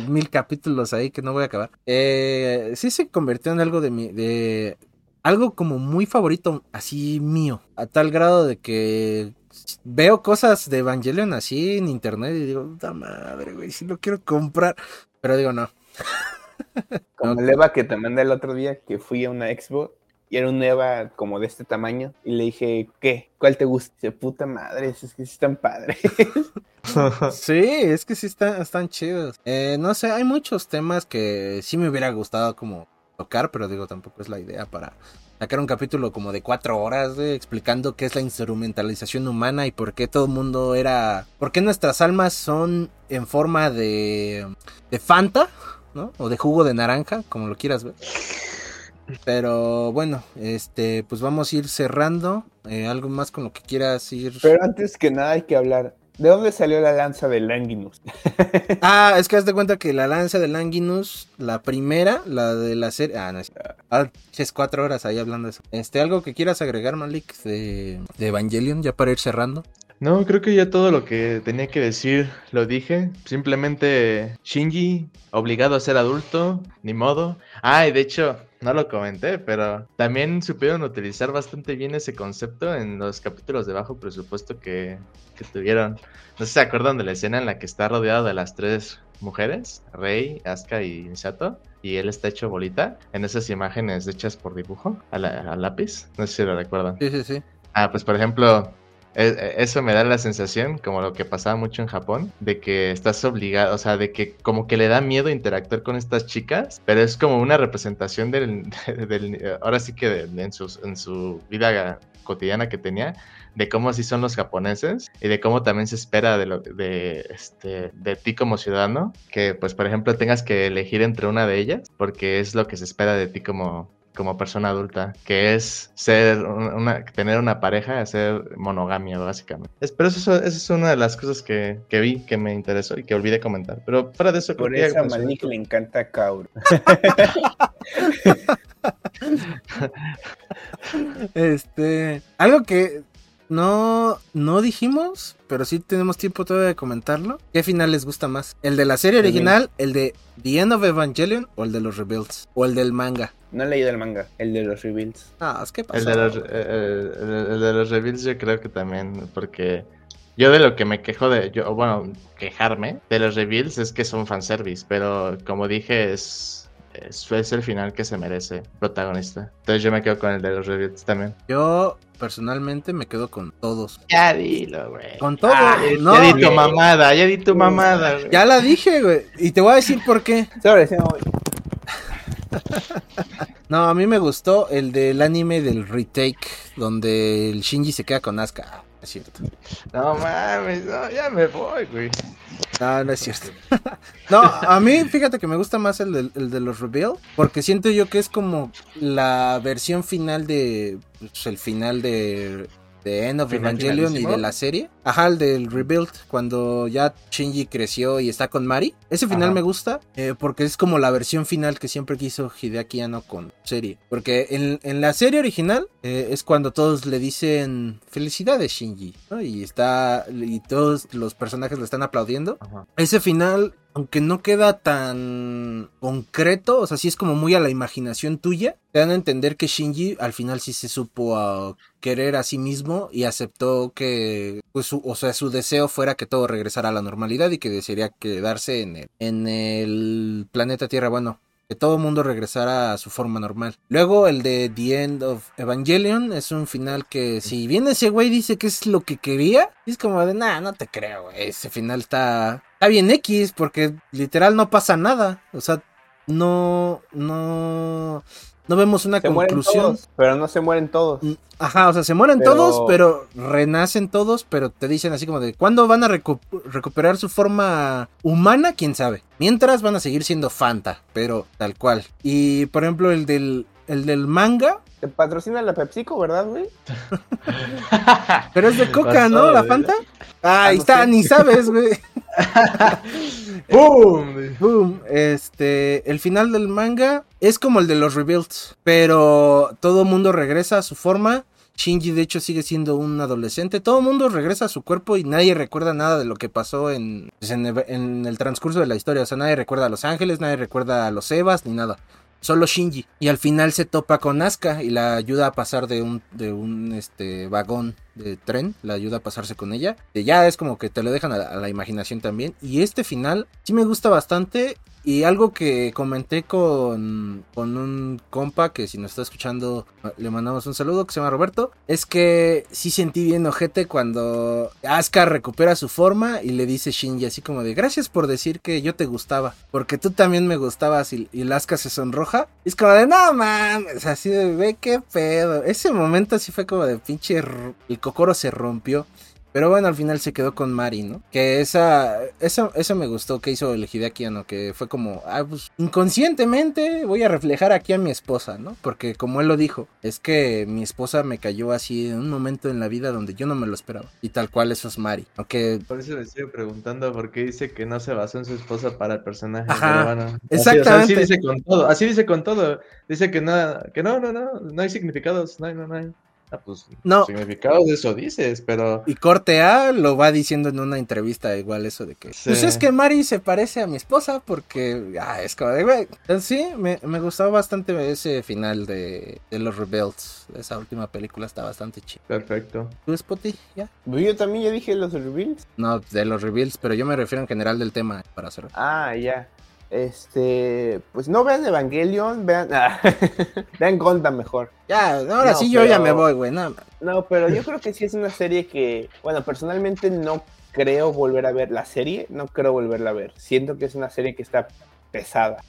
Mil capítulos ahí que no voy a acabar. Eh, sí se convirtió en algo de mi, de algo como muy favorito, así mío. A tal grado de que veo cosas de Evangelion así en internet y digo, puta madre, güey, sí lo quiero comprar. Pero digo, no. Como el Eva que te mandé el otro día, que fui a una expo y era un Eva como de este tamaño. Y le dije, ¿qué? ¿Cuál te gusta? Dice, puta madre, es que sí están padres. Sí, es que sí están, están chidos. Eh, no sé, hay muchos temas que sí me hubiera gustado como tocar, pero digo, tampoco es la idea para sacar un capítulo como de cuatro horas explicando qué es la instrumentalización humana y por qué todo el mundo era... ¿Por qué nuestras almas son en forma de, de Fanta? ¿No? O de jugo de naranja, como lo quieras ver. Pero bueno, este, pues vamos a ir cerrando. Eh, algo más con lo que quieras ir. Pero antes que nada hay que hablar. ¿De dónde salió la lanza de Langinus? Ah, es que haz de cuenta que la lanza de Langinus, la primera, la de la serie. Ah, no es. Ah, es cuatro horas ahí hablando de eso. Este, algo que quieras agregar, Malik, de, de Evangelion, ya para ir cerrando. No, creo que ya todo lo que tenía que decir lo dije. Simplemente Shinji, obligado a ser adulto, ni modo. Ah, y de hecho, no lo comenté, pero también supieron utilizar bastante bien ese concepto en los capítulos de bajo presupuesto que, que tuvieron. No sé si se acuerdan de la escena en la que está rodeado de las tres mujeres, Rei, Asuka y Misato, y él está hecho bolita en esas imágenes hechas por dibujo a, la- a lápiz. No sé si lo recuerdan. Sí, sí, sí. Ah, pues por ejemplo, eso me da la sensación, como lo que pasaba mucho en Japón, de que estás obligado, o sea, de que como que le da miedo interactuar con estas chicas, pero es como una representación del, ahora sí que en, sus- en su vida cotidiana que tenía, de cómo así son los japoneses y de cómo también se espera de, lo, de, este, de ti como ciudadano, que pues por ejemplo tengas que elegir entre una de ellas, porque es lo que se espera de ti como, como persona adulta, que es ser un- una, tener una pareja, hacer monogamia básicamente. Es, pero eso, eso es una de las cosas que, que vi, que me interesó y que olvidé comentar. Pero fuera de eso, Por eso a Malik le encanta Kaoru. Este, algo que no, no dijimos, pero sí tenemos tiempo todavía de comentarlo. ¿Qué final les gusta más? ¿El de la serie original, el de The End of Evangelion o el de los Rebuilds? ¿O el del manga? No he leído el manga, el de los reveals. Ah, es que pasó. El de, los, eh, eh, el, el de los reveals yo creo que también, porque yo de lo que me quejo de, yo, bueno, quejarme de los reveals es que son fanservice, pero como dije es, es, es el final que se merece protagonista. Entonces yo me quedo con el de los reveals también. Yo personalmente me quedo con todos. Ya dilo, güey. Con todo. Ay, no, ya di tu mamada, ya di tu mamada, güey. ya la dije, güey. Y te voy a decir por qué. Sobre sí, no, a mí me gustó el del anime del retake, donde el Shinji se queda con Asuka. Es cierto. No mames, no, ya me voy, güey. No, no es cierto. no, a mí fíjate que me gusta más el de, el de los Reveal, porque siento yo que es como la versión final de, pues, el final de, de End of ¿Final Evangelion y de la serie. Ajá, el del Rebuild, cuando ya Shinji creció y está con Mari. Ese final Ajá. me gusta, eh, porque es como la versión final que siempre quiso Hideaki Anno con serie. Porque en, en la serie original eh, es cuando todos le dicen felicidades Shinji, ¿no? Y está, y todos los personajes le están aplaudiendo Ajá. ese final, aunque no queda tan concreto, o sea, sí es como muy a la imaginación tuya, te dan a entender que Shinji al final sí se supo a querer a sí mismo y aceptó que, pues, su, o sea, su deseo fuera que todo regresara a la normalidad y que desearía quedarse en el, en el planeta Tierra, bueno. Que todo mundo regresara a su forma normal. Luego el de The End of Evangelion es un final que si bien ese güey dice que es lo que quería, es como de, nah, no te creo, güey. Ese final está, está bien X porque literal no pasa nada. O sea, no, no, no vemos una se conclusión. todos, pero no se mueren todos. Mm, Ajá, o sea, se mueren Pero- todos, pero renacen todos, pero te dicen así como de, ¿cuándo van a recu- recuperar su forma humana? ¿Quién sabe? Mientras van a seguir siendo Fanta, pero tal cual. Y, por ejemplo, el del, el del manga, Te patrocina la PepsiCo, ¿verdad, güey? pero es de coca, ¿no? La. Fanta. Ah, ahí no está, ni sabes, güey. ¡Pum! Boom. Este, el final del manga es como el de los rebuilds, pero todo mundo regresa a su forma. Shinji de hecho sigue siendo un adolescente. Todo el mundo regresa a su cuerpo y nadie recuerda nada de lo que pasó en, pues, en, el, en el transcurso de la historia. O sea, nadie recuerda a Los Ángeles, nadie recuerda a los Evas ni nada. Solo Shinji. Y al final se topa con Asuka y la ayuda a pasar de un, de un este, vagón de tren. La ayuda a pasarse con ella. Y ya es como que te lo dejan a la, imaginación también. Y este final sí me gusta bastante. Y algo que comenté con, con un compa que si nos está escuchando le mandamos un saludo que se llama Roberto. Es que sí sentí bien ojete cuando Asuka recupera su forma y le dice Shinji así como de gracias por decir que yo te gustaba. Porque tú también me gustabas y, y Asuka se sonroja. Y es como de no mames, así de ve qué pedo. Ese momento sí fue como de pinche... cocoro se rompió. Pero bueno, al final se quedó con Mari, ¿no? Que esa, eso, eso me gustó que hizo el Hideaki Anno, que fue como, ah, pues inconscientemente voy a reflejar aquí a mi esposa, ¿no? Porque como él lo dijo, es que mi esposa me cayó así en un momento en la vida donde yo no me lo esperaba. Y tal cual eso es Mari. Aunque Por eso me estoy preguntando por qué dice que no se basó en su esposa para el personaje. Ajá, pero bueno, así, o sea, exactamente. así dice con todo, así dice con todo. Dice que nada, que no, no, no, no hay significados, no hay, no, no hay. Ah, pues No. significados de eso dices, pero Y corte A lo va diciendo en una entrevista igual eso de que... Sí. Pues es que Mari se parece a mi esposa porque... Ah, es como de... Güey. Entonces sí, me, me gustó bastante ese final de, de los Rebels. Esa última película está bastante chida. perfecto. ¿Tú, Spotty? ¿Ya? Pues Yo también ya dije los reveals. No, de los Rebels, pero yo me refiero en general del tema para hacer. Ah, ya. Este, pues no vean Evangelion, vean, ah, vean Gundam mejor. Ya, ahora No, sí yo ya me voy, güey. No, No, pero yo creo que sí es una serie que, bueno, personalmente no creo volver a ver la serie, no creo volverla a ver. Siento que es una serie que está pesada.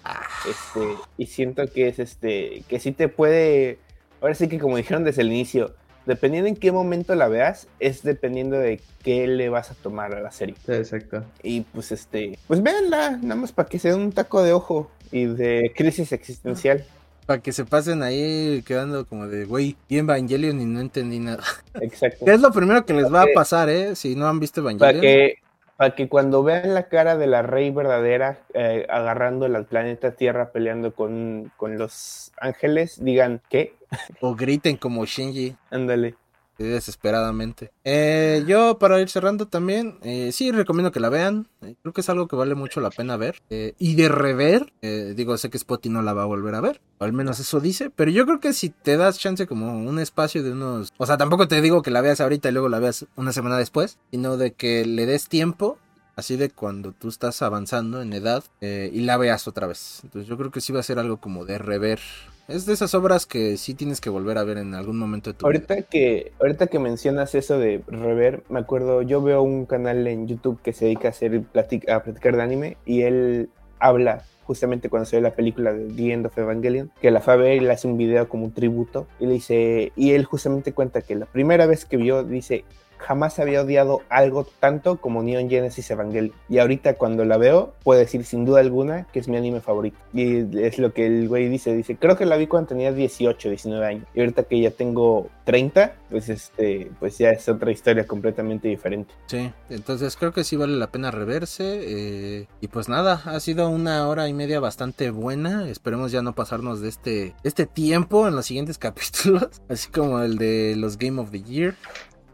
Este, y siento que es este, que sí te puede, ahora sí que como dijeron desde el inicio, dependiendo en qué momento la veas, es dependiendo de qué le vas a tomar a la serie. Sí, exacto. Y pues este, pues véanla, nada más para que se den un taco de ojo y de crisis existencial. para que se pasen ahí quedando como de, güey, vi Evangelion y no entendí nada. Exacto. ¿Qué es lo primero que les va a pasar, eh? Si no han visto Para Evangelion. que, para que cuando vean la cara de la rey verdadera eh, agarrando el planeta Tierra peleando con, con los ángeles, digan, ¿qué? O griten como Shinji. Ándale. desesperadamente. Eh, yo para ir cerrando también, eh, sí recomiendo que la vean. Eh, creo que es algo que vale mucho la pena ver. Eh, y de rever, eh, digo, sé que Spotty no la va a volver a ver. O al menos eso dice. Pero yo creo que si te das chance como un espacio de unos... O sea, tampoco te digo que la veas ahorita y luego la veas una semana después. Sino de que le des tiempo. Así de cuando tú estás avanzando en edad eh, y la veas otra vez. Entonces yo creo que sí va a ser algo como de rever. Es de esas obras que sí tienes que volver a ver en algún momento de tu vida. Ahorita que, ahorita que mencionas eso de rever, me acuerdo, yo veo un canal en YouTube que se dedica a hacer a platicar de anime y él habla justamente cuando se ve la película de The End of Evangelion, que la fue a ver y le hace un video como un tributo y le dice, y él justamente cuenta que la primera vez que vio, dice, jamás había odiado algo tanto como Neon Genesis Evangelion. Y ahorita cuando la veo, puedo decir sin duda alguna que es mi anime favorito. Y es lo que el güey dice, dice, creo que la vi cuando tenía 18, 19 años. Y ahorita que ya tengo 30, pues este, pues ya es otra historia completamente diferente. Sí, entonces creo que sí vale la pena reverse. eh, y pues nada, ha sido una hora y media bastante buena. Esperemos ya no pasarnos de este, este tiempo en los siguientes capítulos. Así como el de los Game of the Year,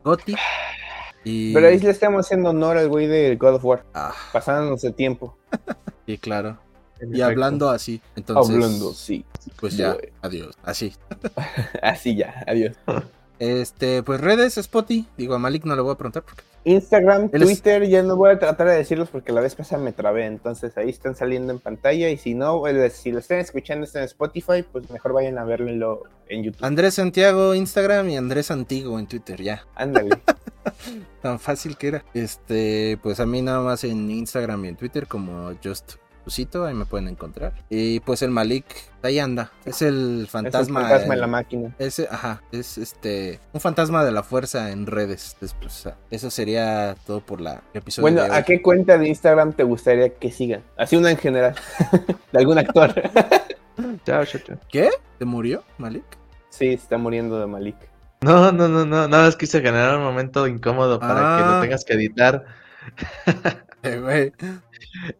Gotti. Y... Pero ahí le estamos haciendo honor al güey de God of War, Ah, pasándonos de tiempo. sí, claro. Y hablando así. Entonces, Hablando, sí. pues ya, adiós. Así. Así ya, adiós. Este, pues redes, Spotty. Digo, a Malik no le voy a preguntar porque. Instagram, Él es- Twitter, ya no voy a tratar de decirlos porque la vez pasada me trabé, entonces ahí están saliendo en pantalla y si no, el- si lo están escuchando está en Spotify, pues mejor vayan a verlo en YouTube. Andrés Santiago, Instagram y Andrés Antigo en Twitter, ya. Ándale. tan fácil que era. Este, pues a mí nada más en Instagram y en Twitter como Just Pusito, ahí me pueden encontrar. Y pues el Malik, ahí anda. Es el Es el fantasma. fantasma en eh, la máquina. ese, ajá, es este un fantasma de la fuerza en redes. Sea, eso sería todo por la el episodio Bueno, de hoy. ¿a qué cuenta de Instagram te gustaría que sigan? Así una en general, de algún actor. Chao, chao, chao. ¿Qué? ¿Te murió, Malik? sí, está muriendo de Malik. No, no, no, no, nada más quise generar un momento incómodo para que Ah. lo tengas que editar. Eh.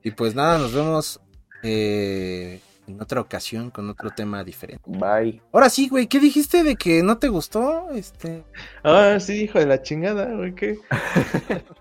Y pues nada, nos vemos eh, en otra ocasión con otro tema diferente. Bye. Ahora sí, güey, ¿qué dijiste de que no te gustó? Este. Ah, sí, hijo de la chingada, güey, ¿qué?